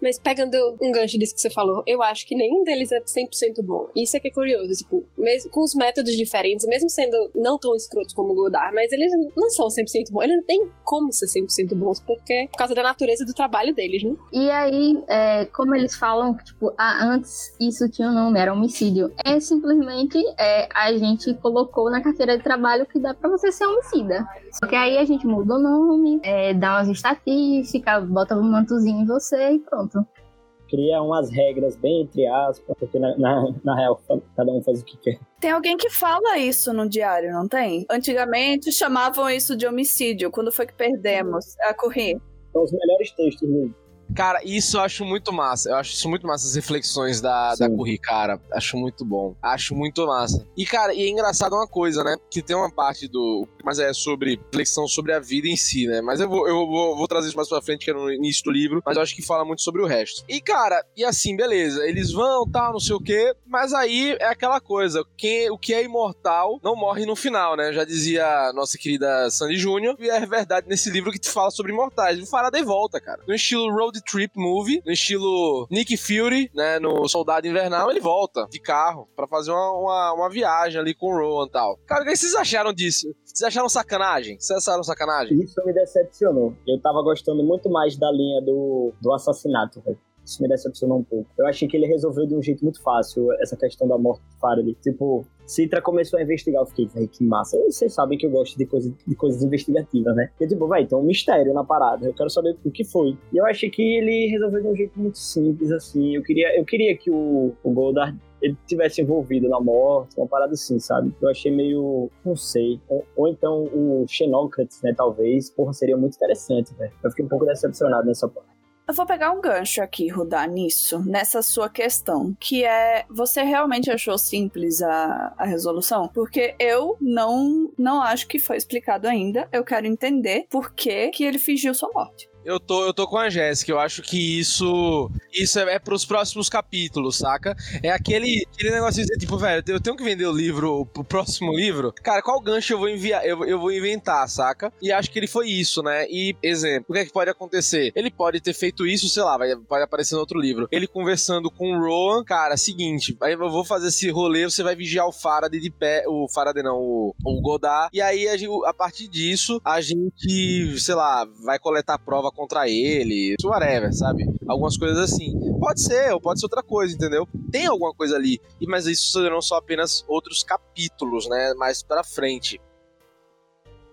Mas pegando um gancho disso que você falou, eu acho que nenhum deles é 100% bom. Isso é que é curioso, tipo, mesmo, com os métodos diferentes, mesmo sendo não tão escrotos como o Godard, mas eles não são 100% bons. Eles não têm como ser 100% bons, porque por causa da natureza do trabalho deles, né? E aí, é, como eles falam, tipo, ah, antes isso tinha um nome, era homicídio. É simplesmente é, a gente colocou na carteira de trabalho que dá pra você ser homicida. Só que aí a gente muda o nome, é, dá umas estatísticas, bota um mantozinho em você e pronto cria umas regras bem entre aspas, porque na, na, na, real cada um faz o que quer. Tem alguém que fala isso no diário, não tem? Antigamente chamavam isso de homicídio. Quando foi que perdemos a correr? São os melhores textos do Cara, isso eu acho muito massa. Eu acho isso muito massa, as reflexões da, da Curry, cara. Acho muito bom. Acho muito massa. E, cara, e é engraçado uma coisa, né? Que tem uma parte do. Mas é sobre reflexão sobre a vida em si, né? Mas eu vou, eu vou, vou trazer isso mais pra frente, que é no início do livro. Mas eu acho que fala muito sobre o resto. E, cara, e assim, beleza. Eles vão, tal, não sei o quê. Mas aí é aquela coisa. Quem, o que é imortal não morre no final, né? Já dizia nossa querida Sandy Júnior. E é verdade nesse livro que te fala sobre imortais. O Faraday volta, cara. No estilo Road road trip movie, no estilo Nick Fury, né, no Soldado Invernal, ele volta de carro para fazer uma, uma, uma, viagem ali com o Rowan e tal. Cara, o que vocês acharam disso? Vocês acharam sacanagem? Vocês acharam sacanagem? Isso me decepcionou. Eu tava gostando muito mais da linha do, do assassinato, velho. Isso me decepcionou um pouco. Eu achei que ele resolveu de um jeito muito fácil essa questão da morte do Faraday. Tipo, Citra começou a investigar, eu fiquei, velho, que massa. Vocês sabem que eu gosto de, coisa, de coisas investigativas, né? E tipo, vai, tem um mistério na parada, eu quero saber o que foi. E eu achei que ele resolveu de um jeito muito simples, assim. Eu queria, eu queria que o, o Goldar ele tivesse envolvido na morte, uma parada assim, sabe? Eu achei meio, não sei. Ou, ou então o Xenócrates, né, talvez. Porra, seria muito interessante, velho. Eu fiquei um pouco decepcionado nessa parte. Eu vou pegar um gancho aqui, Rudá, nisso, nessa sua questão, que é você realmente achou simples a, a resolução? Porque eu não não acho que foi explicado ainda. Eu quero entender por que, que ele fingiu sua morte. Eu tô, eu tô com a Jéssica. Eu acho que isso isso é, é pros próximos capítulos, saca? É aquele, aquele negócio de tipo, velho, eu tenho que vender o livro pro próximo livro. Cara, qual gancho eu vou enviar? Eu, eu vou inventar, saca? E acho que ele foi isso, né? E, exemplo, o que é que pode acontecer? Ele pode ter feito isso, sei lá, vai, aparecer no outro livro. Ele conversando com o Rowan, cara, seguinte, aí eu vou fazer esse rolê, você vai vigiar o Faraday de pé, o Faraday não, o, o Godard, e aí a, a partir disso, a gente, sei lá, vai coletar prova contra ele, whatever, sabe? Algumas coisas assim. Pode ser, ou pode ser outra coisa, entendeu? Tem alguma coisa ali, mas isso serão só apenas outros capítulos, né? Mais pra frente.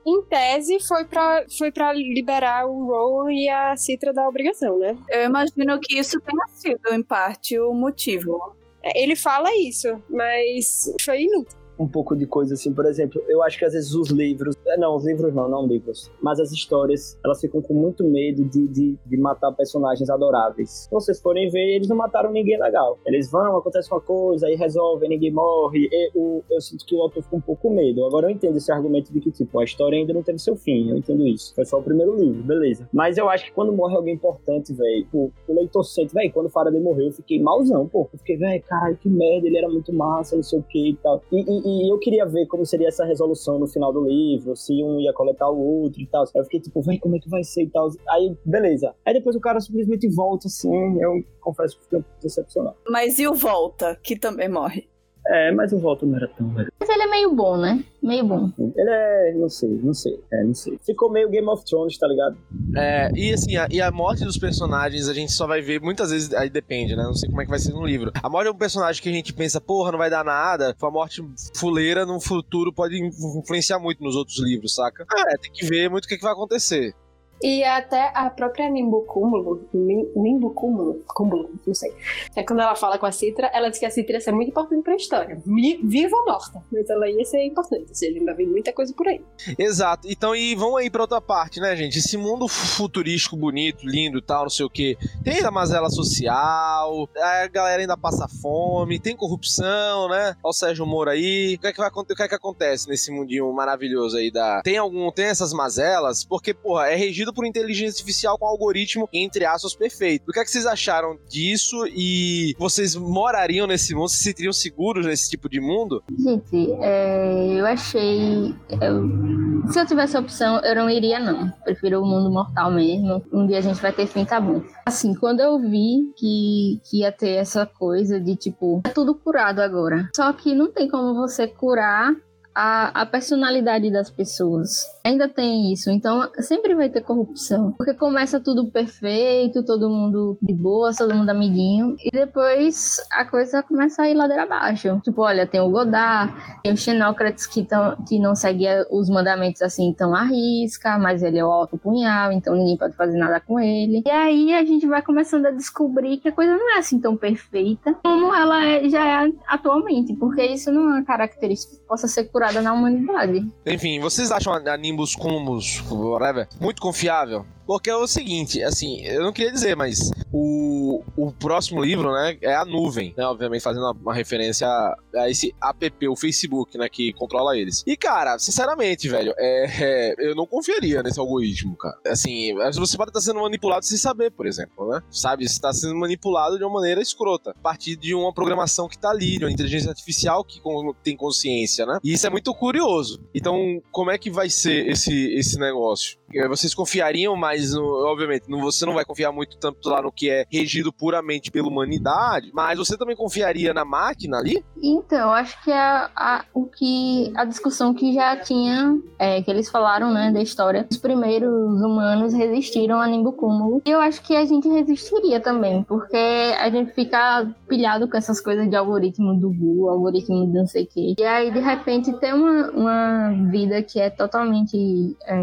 Em tese, foi pra, foi pra liberar o Rowan e a Citra da obrigação, né? Eu imagino que isso tenha sido, em parte, o motivo. Ele fala isso, mas foi inútil um pouco de coisa assim, por exemplo, eu acho que às vezes os livros, é, não, os livros não, não livros, mas as histórias, elas ficam com muito medo de, de, de matar personagens adoráveis. Se vocês forem ver, eles não mataram ninguém legal. Eles vão, acontece uma coisa, aí resolvem, ninguém morre. Eu, eu sinto que o autor fica um pouco com medo. Agora eu entendo esse argumento de que, tipo, a história ainda não teve seu fim, eu entendo isso. Foi só o primeiro livro, beleza. Mas eu acho que quando morre alguém importante, velho, o, o leitor sente, velho, quando o Faraday morreu, eu fiquei malzão, pô. Eu fiquei, velho, caralho, que merda, ele era muito massa, não sei o que e tal. E, e, e, eu queria ver como seria essa resolução no final do livro, se um ia coletar o outro e tal. Eu fiquei tipo, véi, como é que vai ser e tal. Aí, beleza. Aí depois o cara simplesmente volta assim, eu confesso que fiquei um decepcionado. Mas e o Volta, que também morre? É, mas o Volta não era tão legal. Mas ele é meio bom, né? Meio bom. Ele é, não sei, não sei, é, não sei. Ficou meio Game of Thrones, tá ligado? É, e assim, a, e a morte dos personagens a gente só vai ver muitas vezes, aí depende, né? Não sei como é que vai ser no livro. A morte de um personagem que a gente pensa, porra, não vai dar nada, foi a morte fuleira no futuro pode influenciar muito nos outros livros, saca? É, tem que ver muito o que, que vai acontecer. E até a própria Nimbo Cúmulo, Nimbo Cúmulo, não sei. É quando ela fala com a Citra, ela diz que a Citra ia ser muito importante pra história. Viva ou morta. Mas ela ia ser importante. Ou seja, ainda vem muita coisa por aí. Exato. Então, e vamos aí pra outra parte, né, gente? Esse mundo futurístico, bonito, lindo e tal, não sei o quê. Tem a mazela social, a galera ainda passa fome, tem corrupção, né? Olha o Sérgio Moro aí. O que é que, vai, o que, é que acontece nesse mundinho maravilhoso aí da. Tem algum. Tem essas mazelas? Porque, porra, é regido por inteligência artificial com algoritmo, entre aspas, perfeito. O que é que vocês acharam disso e vocês morariam nesse mundo? Se sentiriam seguros nesse tipo de mundo? Gente, é, eu achei. Eu, se eu tivesse a opção, eu não iria, não. Prefiro o mundo mortal mesmo. Um dia a gente vai ter fim, tá bom. Assim, quando eu vi que, que ia ter essa coisa de tipo, é tudo curado agora. Só que não tem como você curar a, a personalidade das pessoas. Ainda tem isso, então sempre vai ter corrupção. Porque começa tudo perfeito, todo mundo de boa, todo mundo amiguinho, e depois a coisa começa a ir ladeira abaixo. Tipo, olha, tem o Godard, tem o Xenócrates que, tão, que não seguia os mandamentos assim tão à risca, mas ele é o alto punhal, então ninguém pode fazer nada com ele. E aí a gente vai começando a descobrir que a coisa não é assim tão perfeita como ela é, já é atualmente, porque isso não é uma característica que possa ser curada na humanidade. Enfim, vocês acham a Nimbus Cumulus, whatever, muito confiável? Porque é o seguinte, assim, eu não queria dizer, mas o, o próximo livro, né, é a nuvem, né, obviamente fazendo uma, uma referência a, a, esse app, o Facebook, né, que controla eles. E, cara, sinceramente, velho, é, é, eu não confiaria nesse algoritmo, cara. Assim, você pode estar sendo manipulado sem saber, por exemplo, né? Sabe, você está sendo manipulado de uma maneira escrota, a partir de uma programação que tá ali, de uma inteligência artificial que tem consciência, né? E isso é muito curioso. Então, como é que vai ser esse, esse negócio? Vocês confiariam mais, no, obviamente, você não vai confiar muito tanto lá no que é regido puramente pela humanidade, mas você também confiaria na máquina ali? Então, acho que é a, a o que a discussão que já tinha, é, que eles falaram, né, da história, os primeiros humanos resistiram a Nimbocúmulo. E eu acho que a gente resistiria também, porque a gente fica pilhado com essas coisas de algoritmo do Google, algoritmo de não sei o quê. E aí, de repente, tem uma, uma vida que é totalmente é,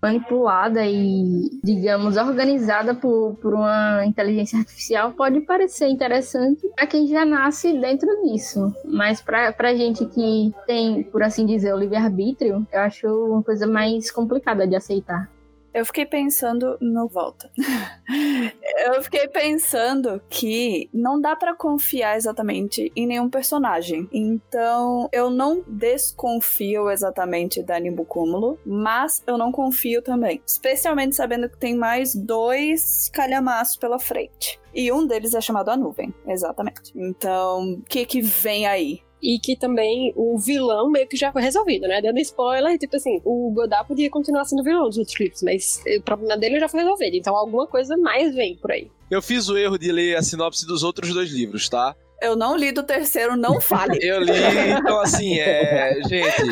manipulada manipulada e, digamos, organizada por, por uma inteligência artificial pode parecer interessante para quem já nasce dentro disso. Mas para a gente que tem, por assim dizer, o livre-arbítrio, eu acho uma coisa mais complicada de aceitar. Eu fiquei pensando no volta. eu fiquei pensando que não dá para confiar exatamente em nenhum personagem. Então, eu não desconfio exatamente da Nimbukúmulo, mas eu não confio também, especialmente sabendo que tem mais dois calhamaços pela frente. E um deles é chamado a nuvem, exatamente. Então, o que que vem aí? E que também o vilão meio que já foi resolvido, né? Dando spoiler, tipo assim, o Godard podia continuar sendo vilão dos outros livros, mas o problema dele já foi resolvido. Então alguma coisa mais vem por aí. Eu fiz o erro de ler a sinopse dos outros dois livros, tá? Eu não li do terceiro, não fale. Eu li, então assim, é. Gente.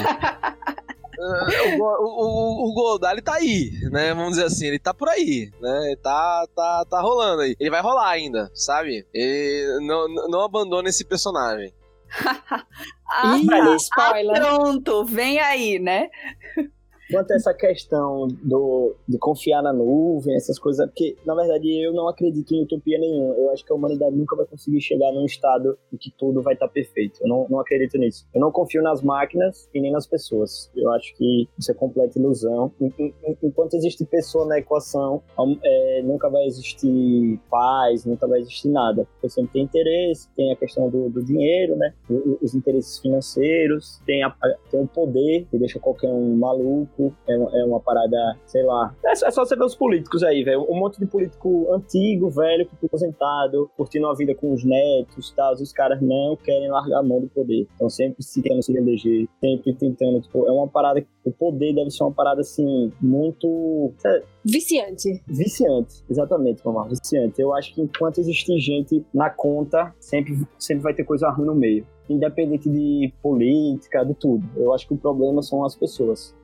o, o, o, Godard tá aí, né? Vamos dizer assim, ele tá por aí, né? Ele tá, tá, tá rolando aí. Ele vai rolar ainda, sabe? Ele não, não abandona esse personagem. ah, Ih, spoiler. Ah, pronto, vem aí, né? Quanto a essa questão do, de confiar na nuvem, essas coisas, porque, na verdade, eu não acredito em utopia nenhuma. Eu acho que a humanidade nunca vai conseguir chegar num estado em que tudo vai estar perfeito. Eu não, não acredito nisso. Eu não confio nas máquinas e nem nas pessoas. Eu acho que isso é completa ilusão. Enquanto existe pessoa na equação, é, nunca vai existir paz, nunca vai existir nada. Porque sempre tem interesse, tem a questão do, do dinheiro, né? Os interesses financeiros, tem, a, tem o poder, que deixa qualquer um maluco é, uma, é uma parada, sei lá. É, é, só você ver os políticos aí, velho. Um monte de político antigo, velho, que foi aposentado, curtindo a vida com os netos e tal. Os caras não querem largar a mão do poder. Então sempre se tentando se eleger, sempre tentando, tipo, é uma parada. O poder deve ser uma parada assim, muito. Viciante. Viciante, exatamente, mamãe. Viciante. Eu acho que enquanto existir gente na conta, sempre, sempre vai ter coisa ruim no meio independente de política, de tudo. Eu acho que o problema são as pessoas.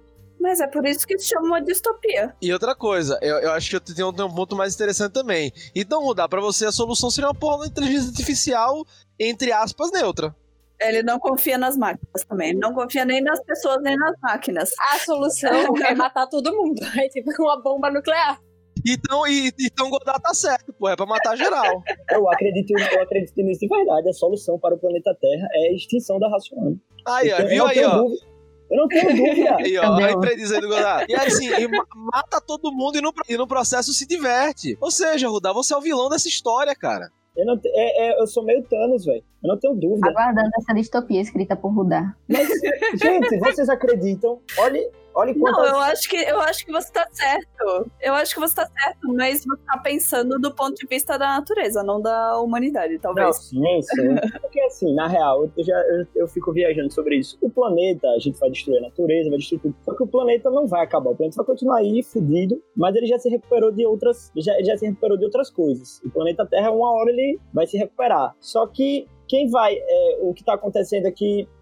Mas é por isso que se chama uma distopia. E outra coisa, eu, eu acho que eu tenho um, um ponto mais interessante também. Então, mudar para você a solução seria uma porra de inteligência artificial, entre aspas, neutra. Ele não confia nas máquinas também. Ele não confia nem nas pessoas, nem nas máquinas. A solução é matar todo mundo. É tipo uma bomba nuclear. Então, e, então Godard tá certo, pô, é pra matar geral. eu acredito, eu acredito nisso de verdade. A solução para o planeta Terra é a extinção da raça humana. Aí, ó, viu aí, ó. Dúvida, eu não tenho dúvida. e ó, aí predizendo Godard. E assim, e mata todo mundo e no, e no processo se diverte. Ou seja, Rudá, você é o vilão dessa história, cara. Eu, não, é, é, eu sou meio Thanos, velho. Eu não tenho dúvida. Aguardando essa distopia escrita por Rudá. Mas, gente, vocês acreditam? Olhe, Olha Não, eu acho que eu acho que você tá certo. Eu acho que você tá certo, mas você tá pensando do ponto de vista da natureza, não da humanidade, talvez. Não, sim, sim. Porque assim, na real, eu já eu, eu, fico viajando sobre isso. O planeta, a gente vai destruir a natureza, vai destruir tudo. Só que o planeta não vai acabar. O planeta vai continuar aí, fudido, mas ele já se recuperou de outras. Já, já se recuperou de outras coisas. O planeta Terra, uma hora ele vai se recuperar. Só que quem vai. É, o que está acontecendo aqui é,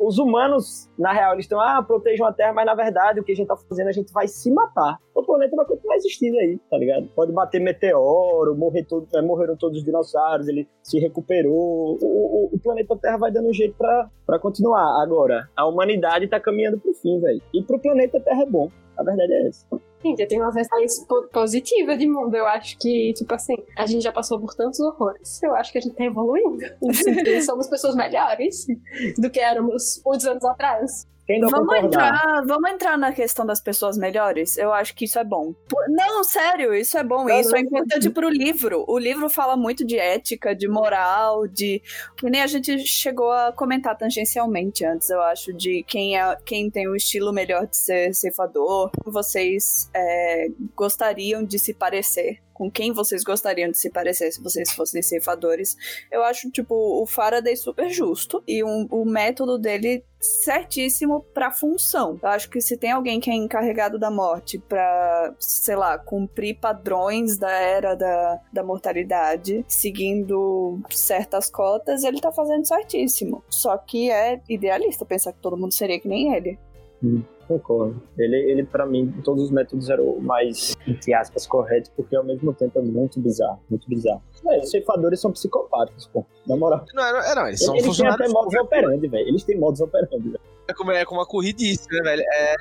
os humanos, na real, eles estão, ah, protejam a Terra, mas na verdade o que a gente tá fazendo, a gente vai se matar. O planeta vai continuar existindo aí, tá ligado? Pode bater meteoro, morrer todo, é, morreram todos os dinossauros, ele se recuperou. O, o, o planeta Terra vai dando um jeito para continuar. Agora, a humanidade tá caminhando pro fim, velho. E pro planeta Terra é bom. A verdade é essa. Gente, eu tenho uma versões positiva de mundo. Eu acho que, tipo assim, a gente já passou por tantos horrores. Eu acho que a gente tá evoluindo. somos pessoas melhores do que éramos muitos anos atrás. Vamos entrar, vamos entrar na questão das pessoas melhores? Eu acho que isso é bom. Não, sério, isso é bom. Isso é importante pro livro. O livro fala muito de ética, de moral, de. Que nem a gente chegou a comentar tangencialmente antes, eu acho, de quem, é, quem tem o estilo melhor de ser ceifador. Vocês é, gostariam de se parecer com quem vocês gostariam de se parecer se vocês fossem ceifadores. Eu acho, tipo, o Faraday super justo e um, o método dele certíssimo pra função. Eu acho que se tem alguém que é encarregado da morte pra, sei lá, cumprir padrões da era da, da mortalidade, seguindo certas cotas, ele tá fazendo certíssimo. Só que é idealista pensar que todo mundo seria que nem ele. Hum concordo. Ele, ele para mim, todos os métodos eram o mais, entre aspas, corretos, porque ao mesmo tempo é muito bizarro, muito bizarro. É, os ceifadores são psicopáticos, pô, na moral. Não, é, não, eles são eles têm até modus operandi, velho. Eles têm modus operandi, velho. É como, é como a corridice, né, velho? É,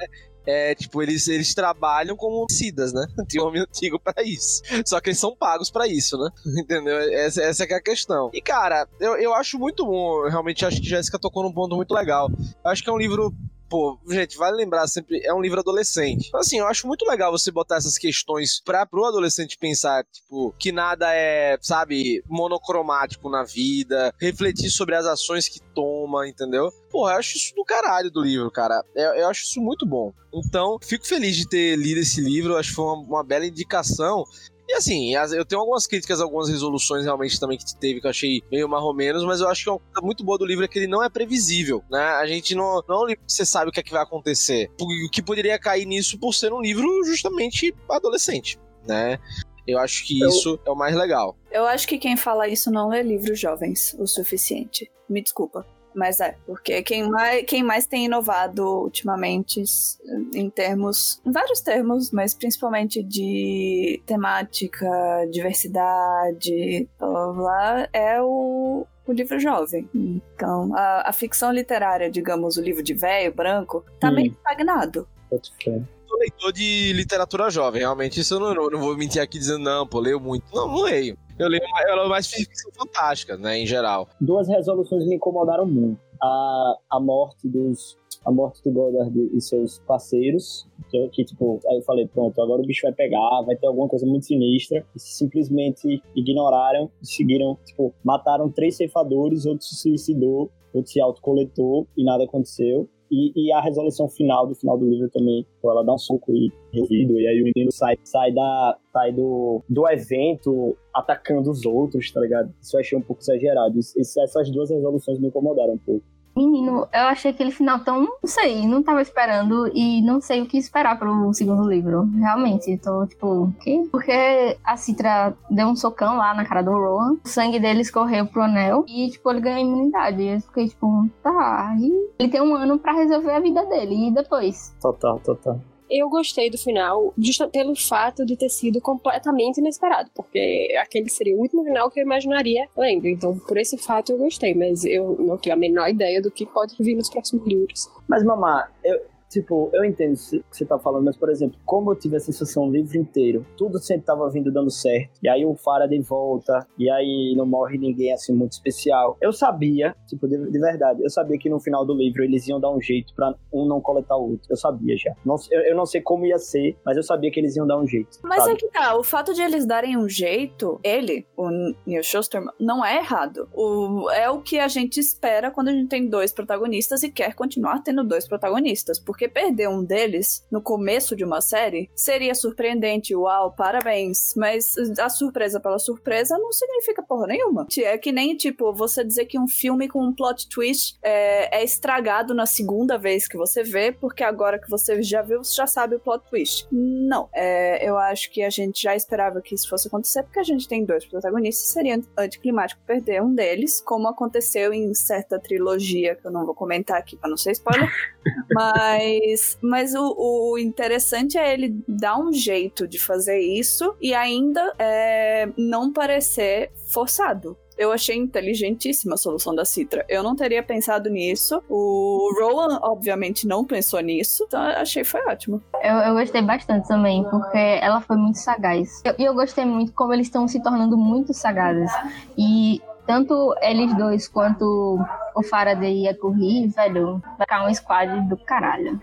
é, tipo, eles, eles trabalham como homicidas, né? Tem um homem antigo pra isso. Só que eles são pagos pra isso, né? Entendeu? Essa, essa é a questão. E, cara, eu, eu acho muito bom. Eu realmente acho que Jéssica tocou num ponto muito legal. Eu acho que é um livro pô, gente, vale lembrar sempre, é um livro adolescente. Então, assim, eu acho muito legal você botar essas questões pra, pro adolescente pensar, tipo, que nada é, sabe, monocromático na vida, refletir sobre as ações que toma, entendeu? Pô, eu acho isso do caralho do livro, cara. Eu, eu acho isso muito bom. Então, fico feliz de ter lido esse livro, acho que foi uma, uma bela indicação. E assim, eu tenho algumas críticas, algumas resoluções realmente também que teve que eu achei meio menos, mas eu acho que uma coisa muito boa do livro é que ele não é previsível, né? A gente não, não é um livro que você sabe o que é que vai acontecer. O que poderia cair nisso por ser um livro justamente adolescente, né? Eu acho que eu... isso é o mais legal. Eu acho que quem fala isso não lê livros jovens o suficiente. Me desculpa. Mas é, porque quem mais, quem mais tem inovado ultimamente em termos, em vários termos, mas principalmente de temática, diversidade, blá blá, blá é o, o livro jovem. Então, a, a ficção literária, digamos, o livro de velho, branco, tá hum. meio estagnado. Sou leitor de literatura jovem, realmente. Isso eu não, não vou mentir aqui dizendo, não, pô, leio muito. Não, não leio. Eu leio, eu leio mais ficção fantástica, né, em geral. Duas resoluções me incomodaram muito. A, a morte dos a morte do Goddard e seus parceiros, que, que, tipo, aí eu falei, pronto, agora o bicho vai pegar, vai ter alguma coisa muito sinistra, e simplesmente ignoraram, seguiram, tipo, mataram três ceifadores, outro se suicidou, outro se autocoletou e nada aconteceu. E, e, a resolução final do final do livro também, ela dá um soco e revido, e aí o menino sai, sai, da, sai do, do evento atacando os outros, tá ligado? Isso eu achei um pouco exagerado. Isso, essas duas resoluções me incomodaram um pouco. Menino, eu achei aquele final tão. Não sei, não tava esperando e não sei o que esperar pro segundo livro. Realmente, tô tipo, o quê? Porque a Citra deu um socão lá na cara do Rowan, o sangue dele escorreu pro anel e, tipo, ele ganhou imunidade. Eu fiquei tipo, tá. E ele tem um ano para resolver a vida dele. E depois? Total, total eu gostei do final, justo pelo fato de ter sido completamente inesperado, porque aquele seria o último final que eu imaginaria lendo. Então, por esse fato, eu gostei, mas eu não tenho a menor ideia do que pode vir nos próximos livros. Mas, Mamá, eu, Tipo, eu entendo o que você tá falando, mas, por exemplo, como eu tive a sensação o livro inteiro, tudo sempre tava vindo dando certo, e aí o Faraday volta, e aí não morre ninguém, assim, muito especial. Eu sabia, tipo, de, de verdade, eu sabia que no final do livro eles iam dar um jeito para um não coletar o outro. Eu sabia já. Não, eu, eu, não sei como ia ser, mas eu sabia que eles iam dar um jeito. Mas sabe? é que tá, o fato de eles darem um jeito, ele, o Neil Schuster, não é errado. O, é o que a gente espera quando a gente tem dois protagonistas e quer continuar tendo dois protagonistas, porque porque perder um deles no começo de uma série seria surpreendente, uau, parabéns. Mas a surpresa pela surpresa não significa porra nenhuma. É que nem, tipo, você dizer que um filme com um plot twist é, é estragado na segunda vez que você vê, porque agora que você já viu, você já sabe o plot twist. Não. É, eu acho que a gente já esperava que isso fosse acontecer, porque a gente tem dois protagonistas, seria anticlimático perder um deles, como aconteceu em certa trilogia, que eu não vou comentar aqui pra não ser spoiler, mas mas, mas o, o, interessante é ele dar um jeito de fazer isso e ainda é, não parecer forçado. Eu achei inteligentíssima a solução da Citra. Eu não teria pensado nisso. O Rowan, obviamente, não pensou nisso. Então, achei foi ótimo. Eu, eu gostei bastante também, porque ela foi muito sagaz. E eu, eu, gostei muito como eles estão se tornando muito sagazes. E tanto eles dois quanto o Faraday e a velho, vai ficar um squad do caralho.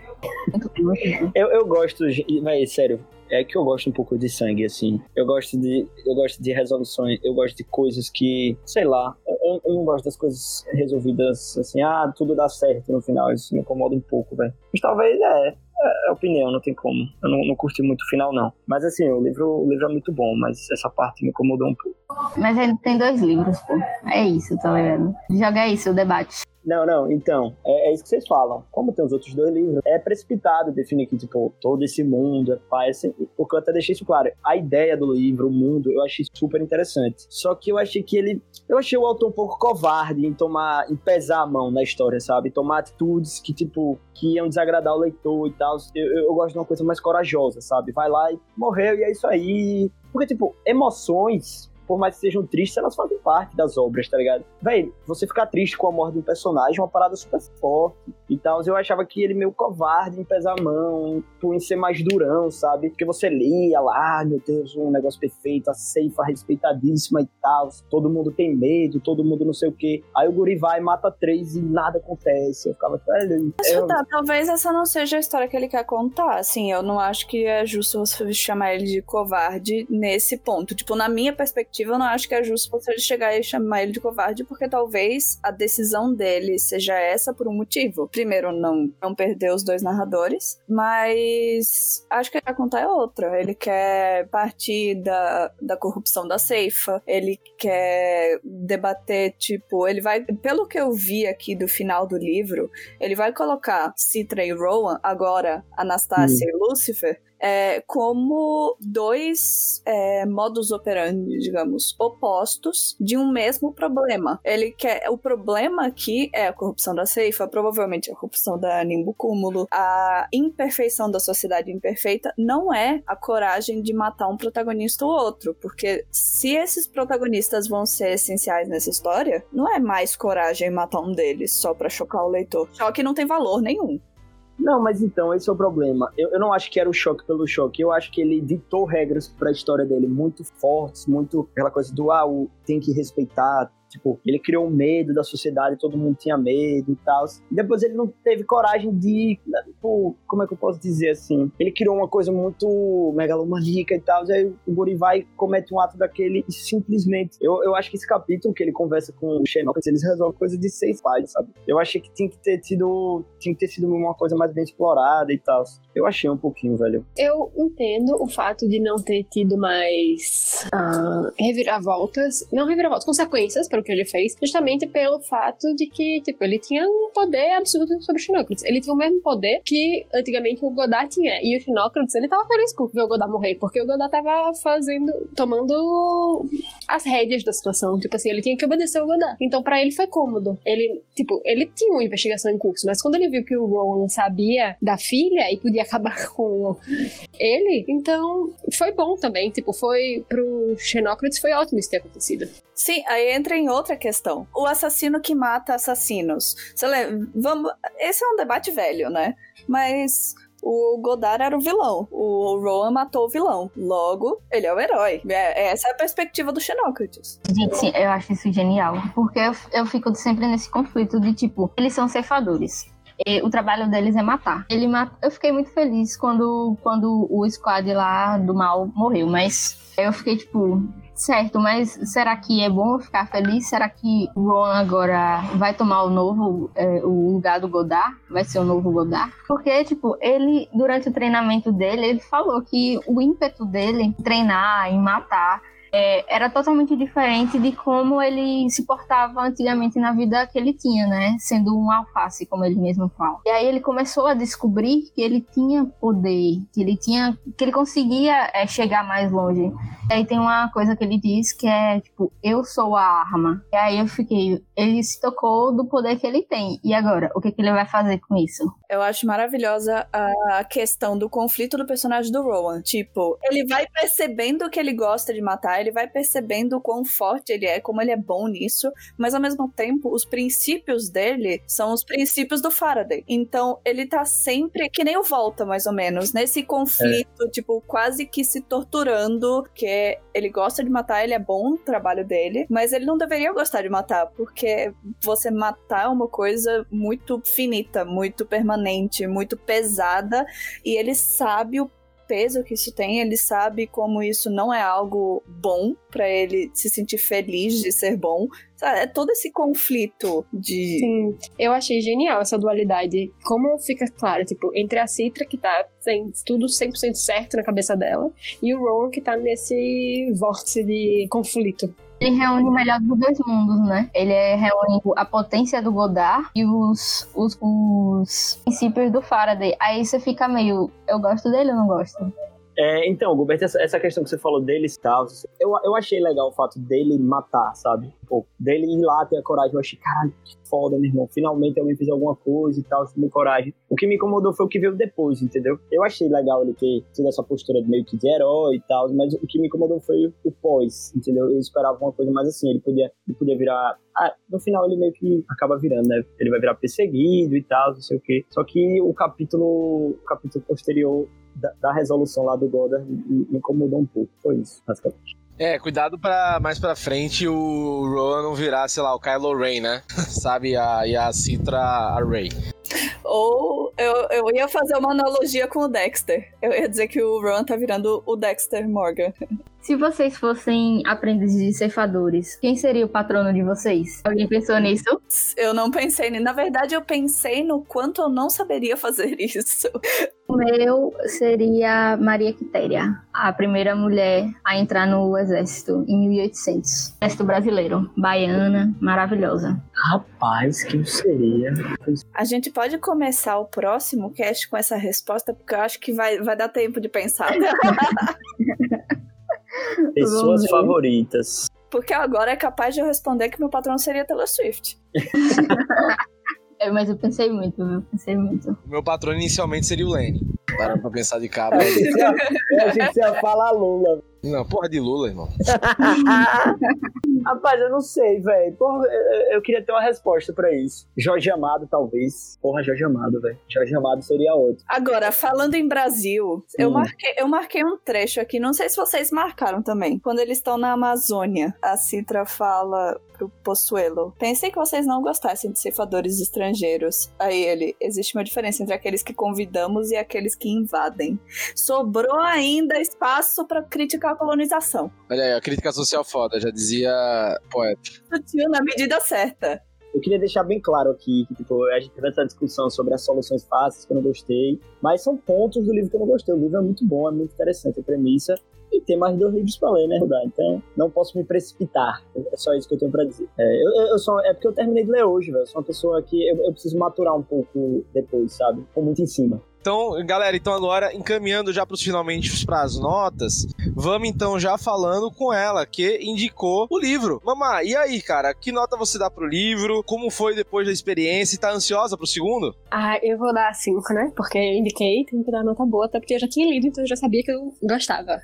Eu, eu gosto, mas sério, é que eu gosto um pouco de sangue, assim. Eu gosto de, eu gosto de resoluções, eu gosto de coisas que, sei lá, eu, eu não gosto das coisas resolvidas assim, ah, tudo dá certo no final. Isso me incomoda um pouco, velho. Mas talvez é, é, é opinião, não tem como. Eu não, não curti muito o final, não. Mas assim, o livro, o livro é muito bom, mas essa parte me incomodou um pouco. Mas ele tem dois livros, pô. É isso, tá ligado? Joga isso, o debate. Não, não, então, é, é, isso que vocês falam. Como tem os outros dois livros, é precipitado definir que, tipo, todo esse mundo é pai, assim, porque eu até deixei isso claro. A ideia do livro, o mundo, eu achei super interessante. Só que eu achei que ele. Eu achei o autor um pouco covarde em tomar, em pesar a mão na história, sabe? Tomar atitudes que, tipo, que iam desagradar o leitor e tal. Eu, eu, eu gosto de uma coisa mais corajosa, sabe? Vai lá e morreu e é isso aí. Porque, tipo, emoções por mais que sejam tristes, elas fazem parte das obras, tá ligado? Véi, você ficar triste com a morte de um personagem é uma parada super forte e tal. Eu achava que ele meio covarde em pesar a mão, em ser mais durão, sabe? Porque você lia lá, meu Deus, um negócio perfeito, a ceifa respeitadíssima e tal, todo mundo tem medo, todo mundo não sei o quê. Aí o guri vai, mata três e nada acontece. Eu ficava, velho... Tá, talvez essa não seja a história que ele quer contar, assim, eu não acho que é justo você chamar ele de covarde nesse ponto. Tipo, na minha perspectiva, eu não acho que é justo você chegar e chamar ele de covarde, porque talvez a decisão dele seja essa por um motivo. Primeiro, não, não perder os dois narradores, mas acho que quer contar é outra. Ele quer partir da, da corrupção da ceifa, ele quer debater, tipo, ele vai, pelo que eu vi aqui do final do livro, ele vai colocar Citra e Rowan, agora Anastácia hum. e Lúcifer, é, como dois é, modus operandi, digamos, opostos de um mesmo problema. Ele quer. O problema aqui é a corrupção da ceifa, provavelmente a corrupção da Nimbo Cúmulo, a imperfeição da sociedade imperfeita, não é a coragem de matar um protagonista ou outro. Porque se esses protagonistas vão ser essenciais nessa história, não é mais coragem matar um deles só para chocar o leitor. Choque não tem valor nenhum. Não, mas então, esse é o problema. Eu, eu não acho que era o choque pelo choque. Eu acho que ele ditou regras para a história dele muito fortes, muito aquela coisa do, ah, o, tem que respeitar, Tipo, ele criou um medo da sociedade, todo mundo tinha medo e tal. Depois ele não teve coragem de. Tipo, como é que eu posso dizer assim? Ele criou uma coisa muito megalomaníaca e tal. E aí o Guri vai comete um ato daquele e simplesmente. Eu, eu acho que esse capítulo que ele conversa com o Xenócrates, eles resolvem coisa de seis páginas, sabe? Eu achei que tinha que ter tido. Tinha que ter sido uma coisa mais bem explorada e tal. Eu achei um pouquinho, velho. Eu entendo o fato de não ter tido mais uh, reviravoltas. Não reviravoltas, consequências pelo que ele fez, justamente pelo fato de que, tipo, ele tinha um poder absurdo sobre o Shinokratz. Ele tinha o mesmo poder que antigamente o Godard tinha. E o Shinokratz, ele tava feliz com ver o Godard morrer, porque o Godard tava fazendo, tomando as rédeas da situação. Tipo assim, ele tinha que obedecer o Godard. Então, para ele foi cômodo. Ele, tipo, ele tinha uma investigação em curso, mas quando ele viu que o Rowan sabia da filha e podia acabar com ele, então foi bom também. Tipo, foi pro Xenócrates foi ótimo isso ter acontecido. Sim, aí entra em outra questão. O assassino que mata assassinos. Você lembra? Vamos... Esse é um debate velho, né? Mas o Godard era o vilão. O Rowan matou o vilão. Logo, ele é o herói. É, essa é a perspectiva do Xenócrates. Gente, eu acho isso genial. Porque eu, eu fico sempre nesse conflito de tipo, eles são ceifadores. O trabalho deles é matar. Ele mata... Eu fiquei muito feliz quando, quando o squad lá do mal morreu, mas eu fiquei tipo, Certo, mas será que é bom ficar feliz? Será que Ron agora vai tomar o novo, é, o lugar do Godard? Vai ser o novo Godard? Porque, tipo, ele, durante o treinamento dele, ele falou que o ímpeto dele treinar, em matar, é, era totalmente diferente de como ele se portava antigamente na vida que ele tinha, né? Sendo um alface, como ele mesmo fala. E aí ele começou a descobrir que ele tinha poder, que ele tinha, que ele conseguia é, chegar mais longe. E aí tem uma coisa que ele diz que é tipo, eu sou a arma. E aí eu fiquei, ele se tocou do poder que ele tem. E agora, o que, que ele vai fazer com isso? Eu acho maravilhosa a questão do conflito do personagem do Rowan. Tipo, ele vai percebendo que ele gosta de matar ele vai percebendo o quão forte ele é, como ele é bom nisso, mas ao mesmo tempo, os princípios dele são os princípios do Faraday. Então, ele tá sempre, que nem o Volta, mais ou menos, nesse conflito, é. tipo, quase que se torturando, que ele gosta de matar, ele é bom no trabalho dele, mas ele não deveria gostar de matar, porque você matar é uma coisa muito finita, muito permanente, muito pesada, e ele sabe o peso que isso tem, ele sabe como isso não é algo bom para ele se sentir feliz de ser bom. É todo esse conflito de. Sim, eu achei genial essa dualidade. Como fica claro, tipo, entre a Citra, que tá sem tudo 100% certo na cabeça dela, e o Rowan, que tá nesse vórtice de conflito. Ele reúne o melhor dos dois mundos, né? Ele é, reúne a potência do Godard e os, os, os princípios do Faraday. Aí você fica meio, eu gosto dele ou não gosto? É, então, Gilberto, essa, essa, questão que você falou dele e tal, eu, eu achei legal o fato dele matar, sabe? Pô, dele ir lá ter a coragem, eu achei, caralho, que foda, meu irmão. Finalmente alguém fez alguma coisa e tal, tomou coragem. O que me incomodou foi o que veio depois, entendeu? Eu achei legal ele ter tido essa postura meio que de herói e tal, mas o que me incomodou foi o pós, entendeu? Eu esperava uma coisa mais assim, ele podia, ele podia virar. Ah, no final ele meio que acaba virando, né? Ele vai virar perseguido e tal, não sei o quê. Só que o capítulo, o capítulo posterior da, da resolução lá do Goddard me, incomodou um pouco. Foi isso, basicamente. É, cuidado pra mais pra frente o Rowan não virar, sei lá, o Kylo Ren, né? Sabe? A, e a Citra a Rey. Ou eu, eu ia fazer uma analogia com o Dexter. Eu ia dizer que o Ron tá virando o Dexter Morgan. Se vocês fossem aprendizes de ceifadores, quem seria o patrono de vocês? Alguém pensou nisso? Eu não pensei. Na verdade, eu pensei no quanto eu não saberia fazer isso. O meu seria Maria Quitéria, a primeira mulher a entrar no exército em 1800. Exército brasileiro, baiana, maravilhosa. Rapaz, quem seria? A gente pode começar o próximo cast com essa resposta, porque eu acho que vai, vai dar tempo de pensar. Pessoas favoritas. Porque agora é capaz de eu responder que meu patrão seria Taylor Swift. é, mas eu pensei muito, eu pensei muito. O meu patrão inicialmente seria o Lenny. Parando pra pensar de achei que você ia falar Lula. Não, porra de Lula, irmão. Rapaz, eu não sei, velho. Porra, eu, queria ter uma resposta pra isso. Jorge Amado, talvez. Porra, Jorge Amado, velho. Jorge Amado seria outro. Agora, falando em Brasil, eu, marquei, eu marquei um trecho aqui. Não sei se vocês marcaram também. Quando eles estão na Amazônia, a Citra fala pro Possuelo. Pensei que vocês não gostassem de ceifadores estrangeiros. Aí ele, existe uma diferença entre aqueles que convidamos e aqueles que invadem. Sobrou ainda espaço para criticar a colonização. Olha aí, a crítica social foda, já dizia poeta. Sutil na medida certa. Eu queria deixar bem claro aqui que tipo, a gente teve essa discussão sobre as soluções fáceis que eu não gostei, mas são pontos do livro que eu não gostei. O livro é muito bom, é muito interessante a premissa, e tem mais dois livros pra ler, né, Rudá? Então, não posso me precipitar. É só isso que eu tenho pra dizer. É, eu, eu sou, é porque eu terminei de ler hoje, velho. Sou uma pessoa que eu, eu preciso maturar um pouco depois, sabe? Tô muito em cima. Então, galera, então agora encaminhando já para os finalmente para as notas, vamos então já falando com ela que indicou o livro. Mamá, e aí, cara, que nota você dá pro livro? Como foi depois da experiência? Tá ansiosa pro segundo? Ah, eu vou dar cinco, né? Porque eu indiquei, tenho que dar nota boa, até porque eu já tinha lido, então eu já sabia que eu gostava.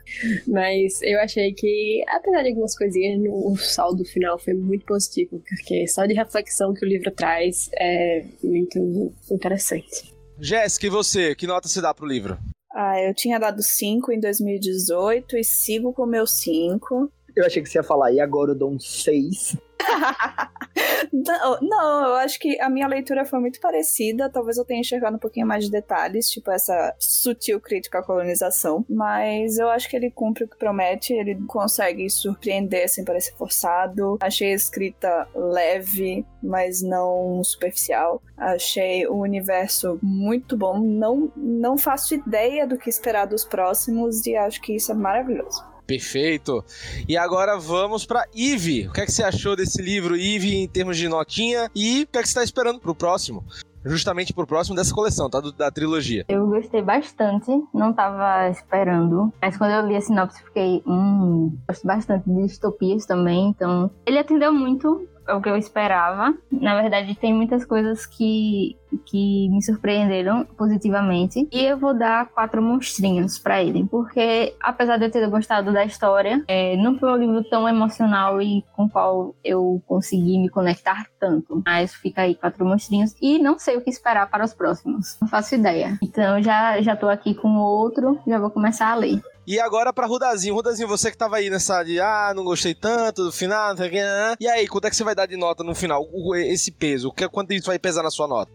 Mas eu achei que, apesar de algumas coisinhas, o saldo final foi muito positivo, porque só de reflexão que o livro traz é muito interessante. Jéssica, e você? Que nota você dá pro livro? Ah, eu tinha dado 5 em 2018 e sigo com o meu 5. Eu achei que você ia falar, e agora eu dou um 6. não, não, eu acho que a minha leitura foi muito parecida. Talvez eu tenha enxergado um pouquinho mais de detalhes, tipo essa sutil crítica à colonização. Mas eu acho que ele cumpre o que promete, ele consegue surpreender sem parecer forçado. Achei a escrita leve, mas não superficial. Achei o universo muito bom. Não, não faço ideia do que esperar dos próximos e acho que isso é maravilhoso. Perfeito. E agora vamos para Eve. O que, é que você achou desse livro, Eve, em termos de notinha? E o que, é que você está esperando para o próximo? Justamente pro próximo dessa coleção, tá? Do, da trilogia. Eu gostei bastante, não tava esperando. Mas quando eu li a sinopse, fiquei. Hum, gosto bastante de distopias também, então. Ele atendeu muito é o que eu esperava. Na verdade, tem muitas coisas que, que me surpreenderam positivamente. E eu vou dar quatro monstrinhos para ele, porque apesar de eu ter gostado da história, é, não foi um livro tão emocional e com o qual eu consegui me conectar tanto. Mas fica aí quatro monstrinhos e não sei o que esperar para os próximos. Não faço ideia. Então já já tô aqui com outro, já vou começar a ler. E agora pra Rudazinho. Rudazinho, você que tava aí nessa de, ah, não gostei tanto do final, que, né? E aí, quanto é que você vai dar de nota no final? Esse peso, quanto isso vai pesar na sua nota?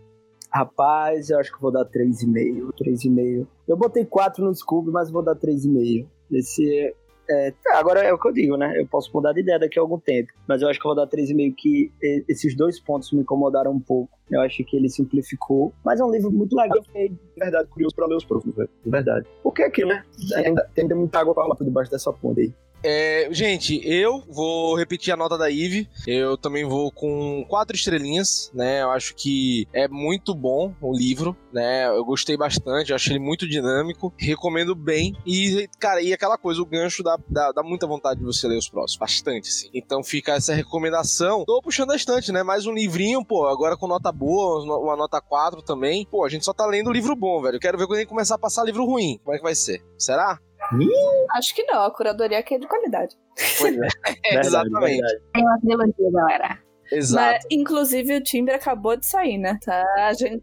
Rapaz, eu acho que vou dar 3,5. 3,5. Eu botei 4 no Scooby, mas vou dar 3,5. Esse é, tá, agora é o que eu digo, né? Eu posso mudar de ideia daqui a algum tempo. Mas eu acho que eu vou dar 3,5 que esses dois pontos me incomodaram um pouco. Eu acho que ele simplificou. Mas é um livro muito legal. Eu fiquei, de verdade, curioso para ler os próximos, velho. De verdade. Porque é aquilo, né? Ainda, tem muita água pra rolar por debaixo dessa ponte aí. É, gente, eu vou repetir a nota da Eve. Eu também vou com quatro estrelinhas, né? Eu acho que é muito bom o livro, né? Eu gostei bastante, eu achei ele muito dinâmico. Recomendo bem. E, cara, e aquela coisa, o gancho dá, dá, dá muita vontade de você ler os próximos. Bastante, sim. Então fica essa recomendação. Tô puxando a estante, né? Mais um livrinho, pô, agora com nota boa, uma nota 4 também. Pô, a gente só tá lendo livro bom, velho. Eu quero ver quando ele começar a passar livro ruim. Como é que vai ser? Será? Acho que não, a curadoria aqui é de qualidade. Pois é. Verdade, Exatamente. verdade. Tem uma trilogia, galera. Exato. Mas, inclusive, o timbre acabou de sair, né? Tá, a gente,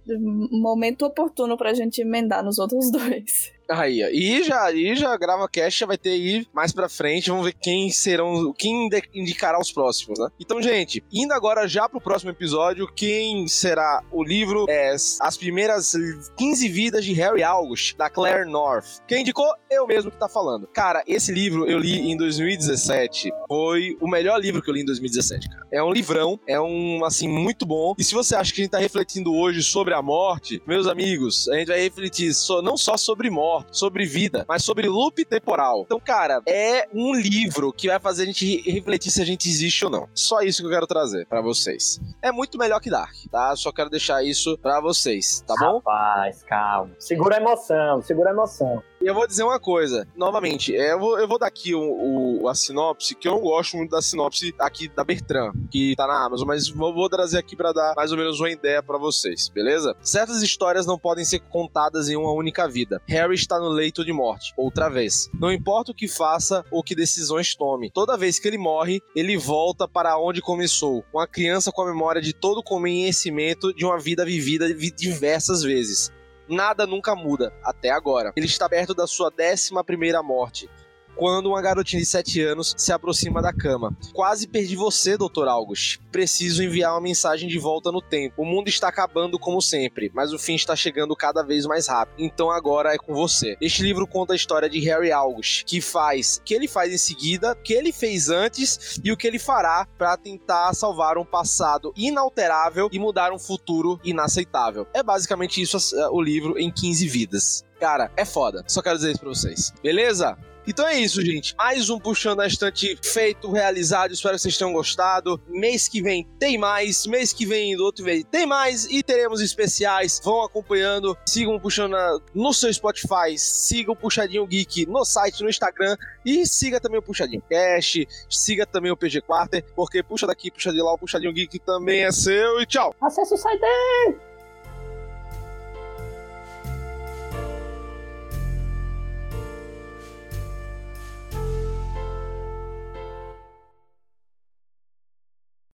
momento oportuno pra gente emendar nos outros dois. Aí, ó. E já, e já grava cast, já vai ter aí mais pra frente. Vamos ver quem serão, quem indicará os próximos, né? Então, gente, indo agora já pro próximo episódio, quem será o livro é As Primeiras 15 Vidas de Harry August, da Claire North. Quem indicou? Eu mesmo que tá falando. Cara, esse livro eu li em 2017. Foi o melhor livro que eu li em 2017, cara. É um livrão, é um, assim, muito bom. E se você acha que a gente tá refletindo hoje sobre a morte, meus amigos, a gente vai refletir so- não só sobre morte, sobre vida, mas sobre loop temporal. Então, cara, é um livro que vai fazer a gente re- refletir se a gente existe ou não. Só isso que eu quero trazer pra vocês. É muito melhor que Dark, tá? Só quero deixar isso pra vocês, tá bom? Rapaz, calma. Segura a emoção, segura a emoção. Eu vou dizer uma coisa, novamente, é, eu vou, eu vou dar aqui o, o- a sinopse, que eu não gosto muito da sinopse aqui da Bertrand, que tá na Amazon, mas vou, vou trazer aqui pra dar mais ou menos uma ideia pra vocês, beleza? Certas histórias não podem ser contadas em uma única vida. Harry está no leito de morte, outra vez. Não importa o que faça ou que decisões tome, toda vez que ele morre, ele volta para onde começou. Uma criança com a memória de todo o conhecimento de uma vida vivida vi- diversas vezes. Nada nunca muda, até agora. Ele está perto da sua décima primeira morte. Quando uma garotinha de 7 anos se aproxima da cama. Quase perdi você, Dr. August. Preciso enviar uma mensagem de volta no tempo. O mundo está acabando como sempre, mas o fim está chegando cada vez mais rápido. Então agora é com você. Este livro conta a história de Harry August, que faz, que ele faz em seguida, o que ele fez antes e o que ele fará para tentar salvar um passado inalterável e mudar um futuro inaceitável. É basicamente isso o livro em 15 vidas. Cara, é foda. Só quero dizer isso pra vocês. Beleza? Então é isso, gente. Mais um Puxando a Estante feito, realizado. Espero que vocês tenham gostado. Mês que vem tem mais. Mês que vem, do outro vez, tem mais. E teremos especiais. Vão acompanhando. Sigam Puxando no seu Spotify. Siga o Puxadinho Geek no site, no Instagram. E siga também o Puxadinho Cash. Siga também o PG Quarter. Porque puxa daqui, puxa de lá. O Puxadinho Geek também é seu. E tchau! Acesse o site dele.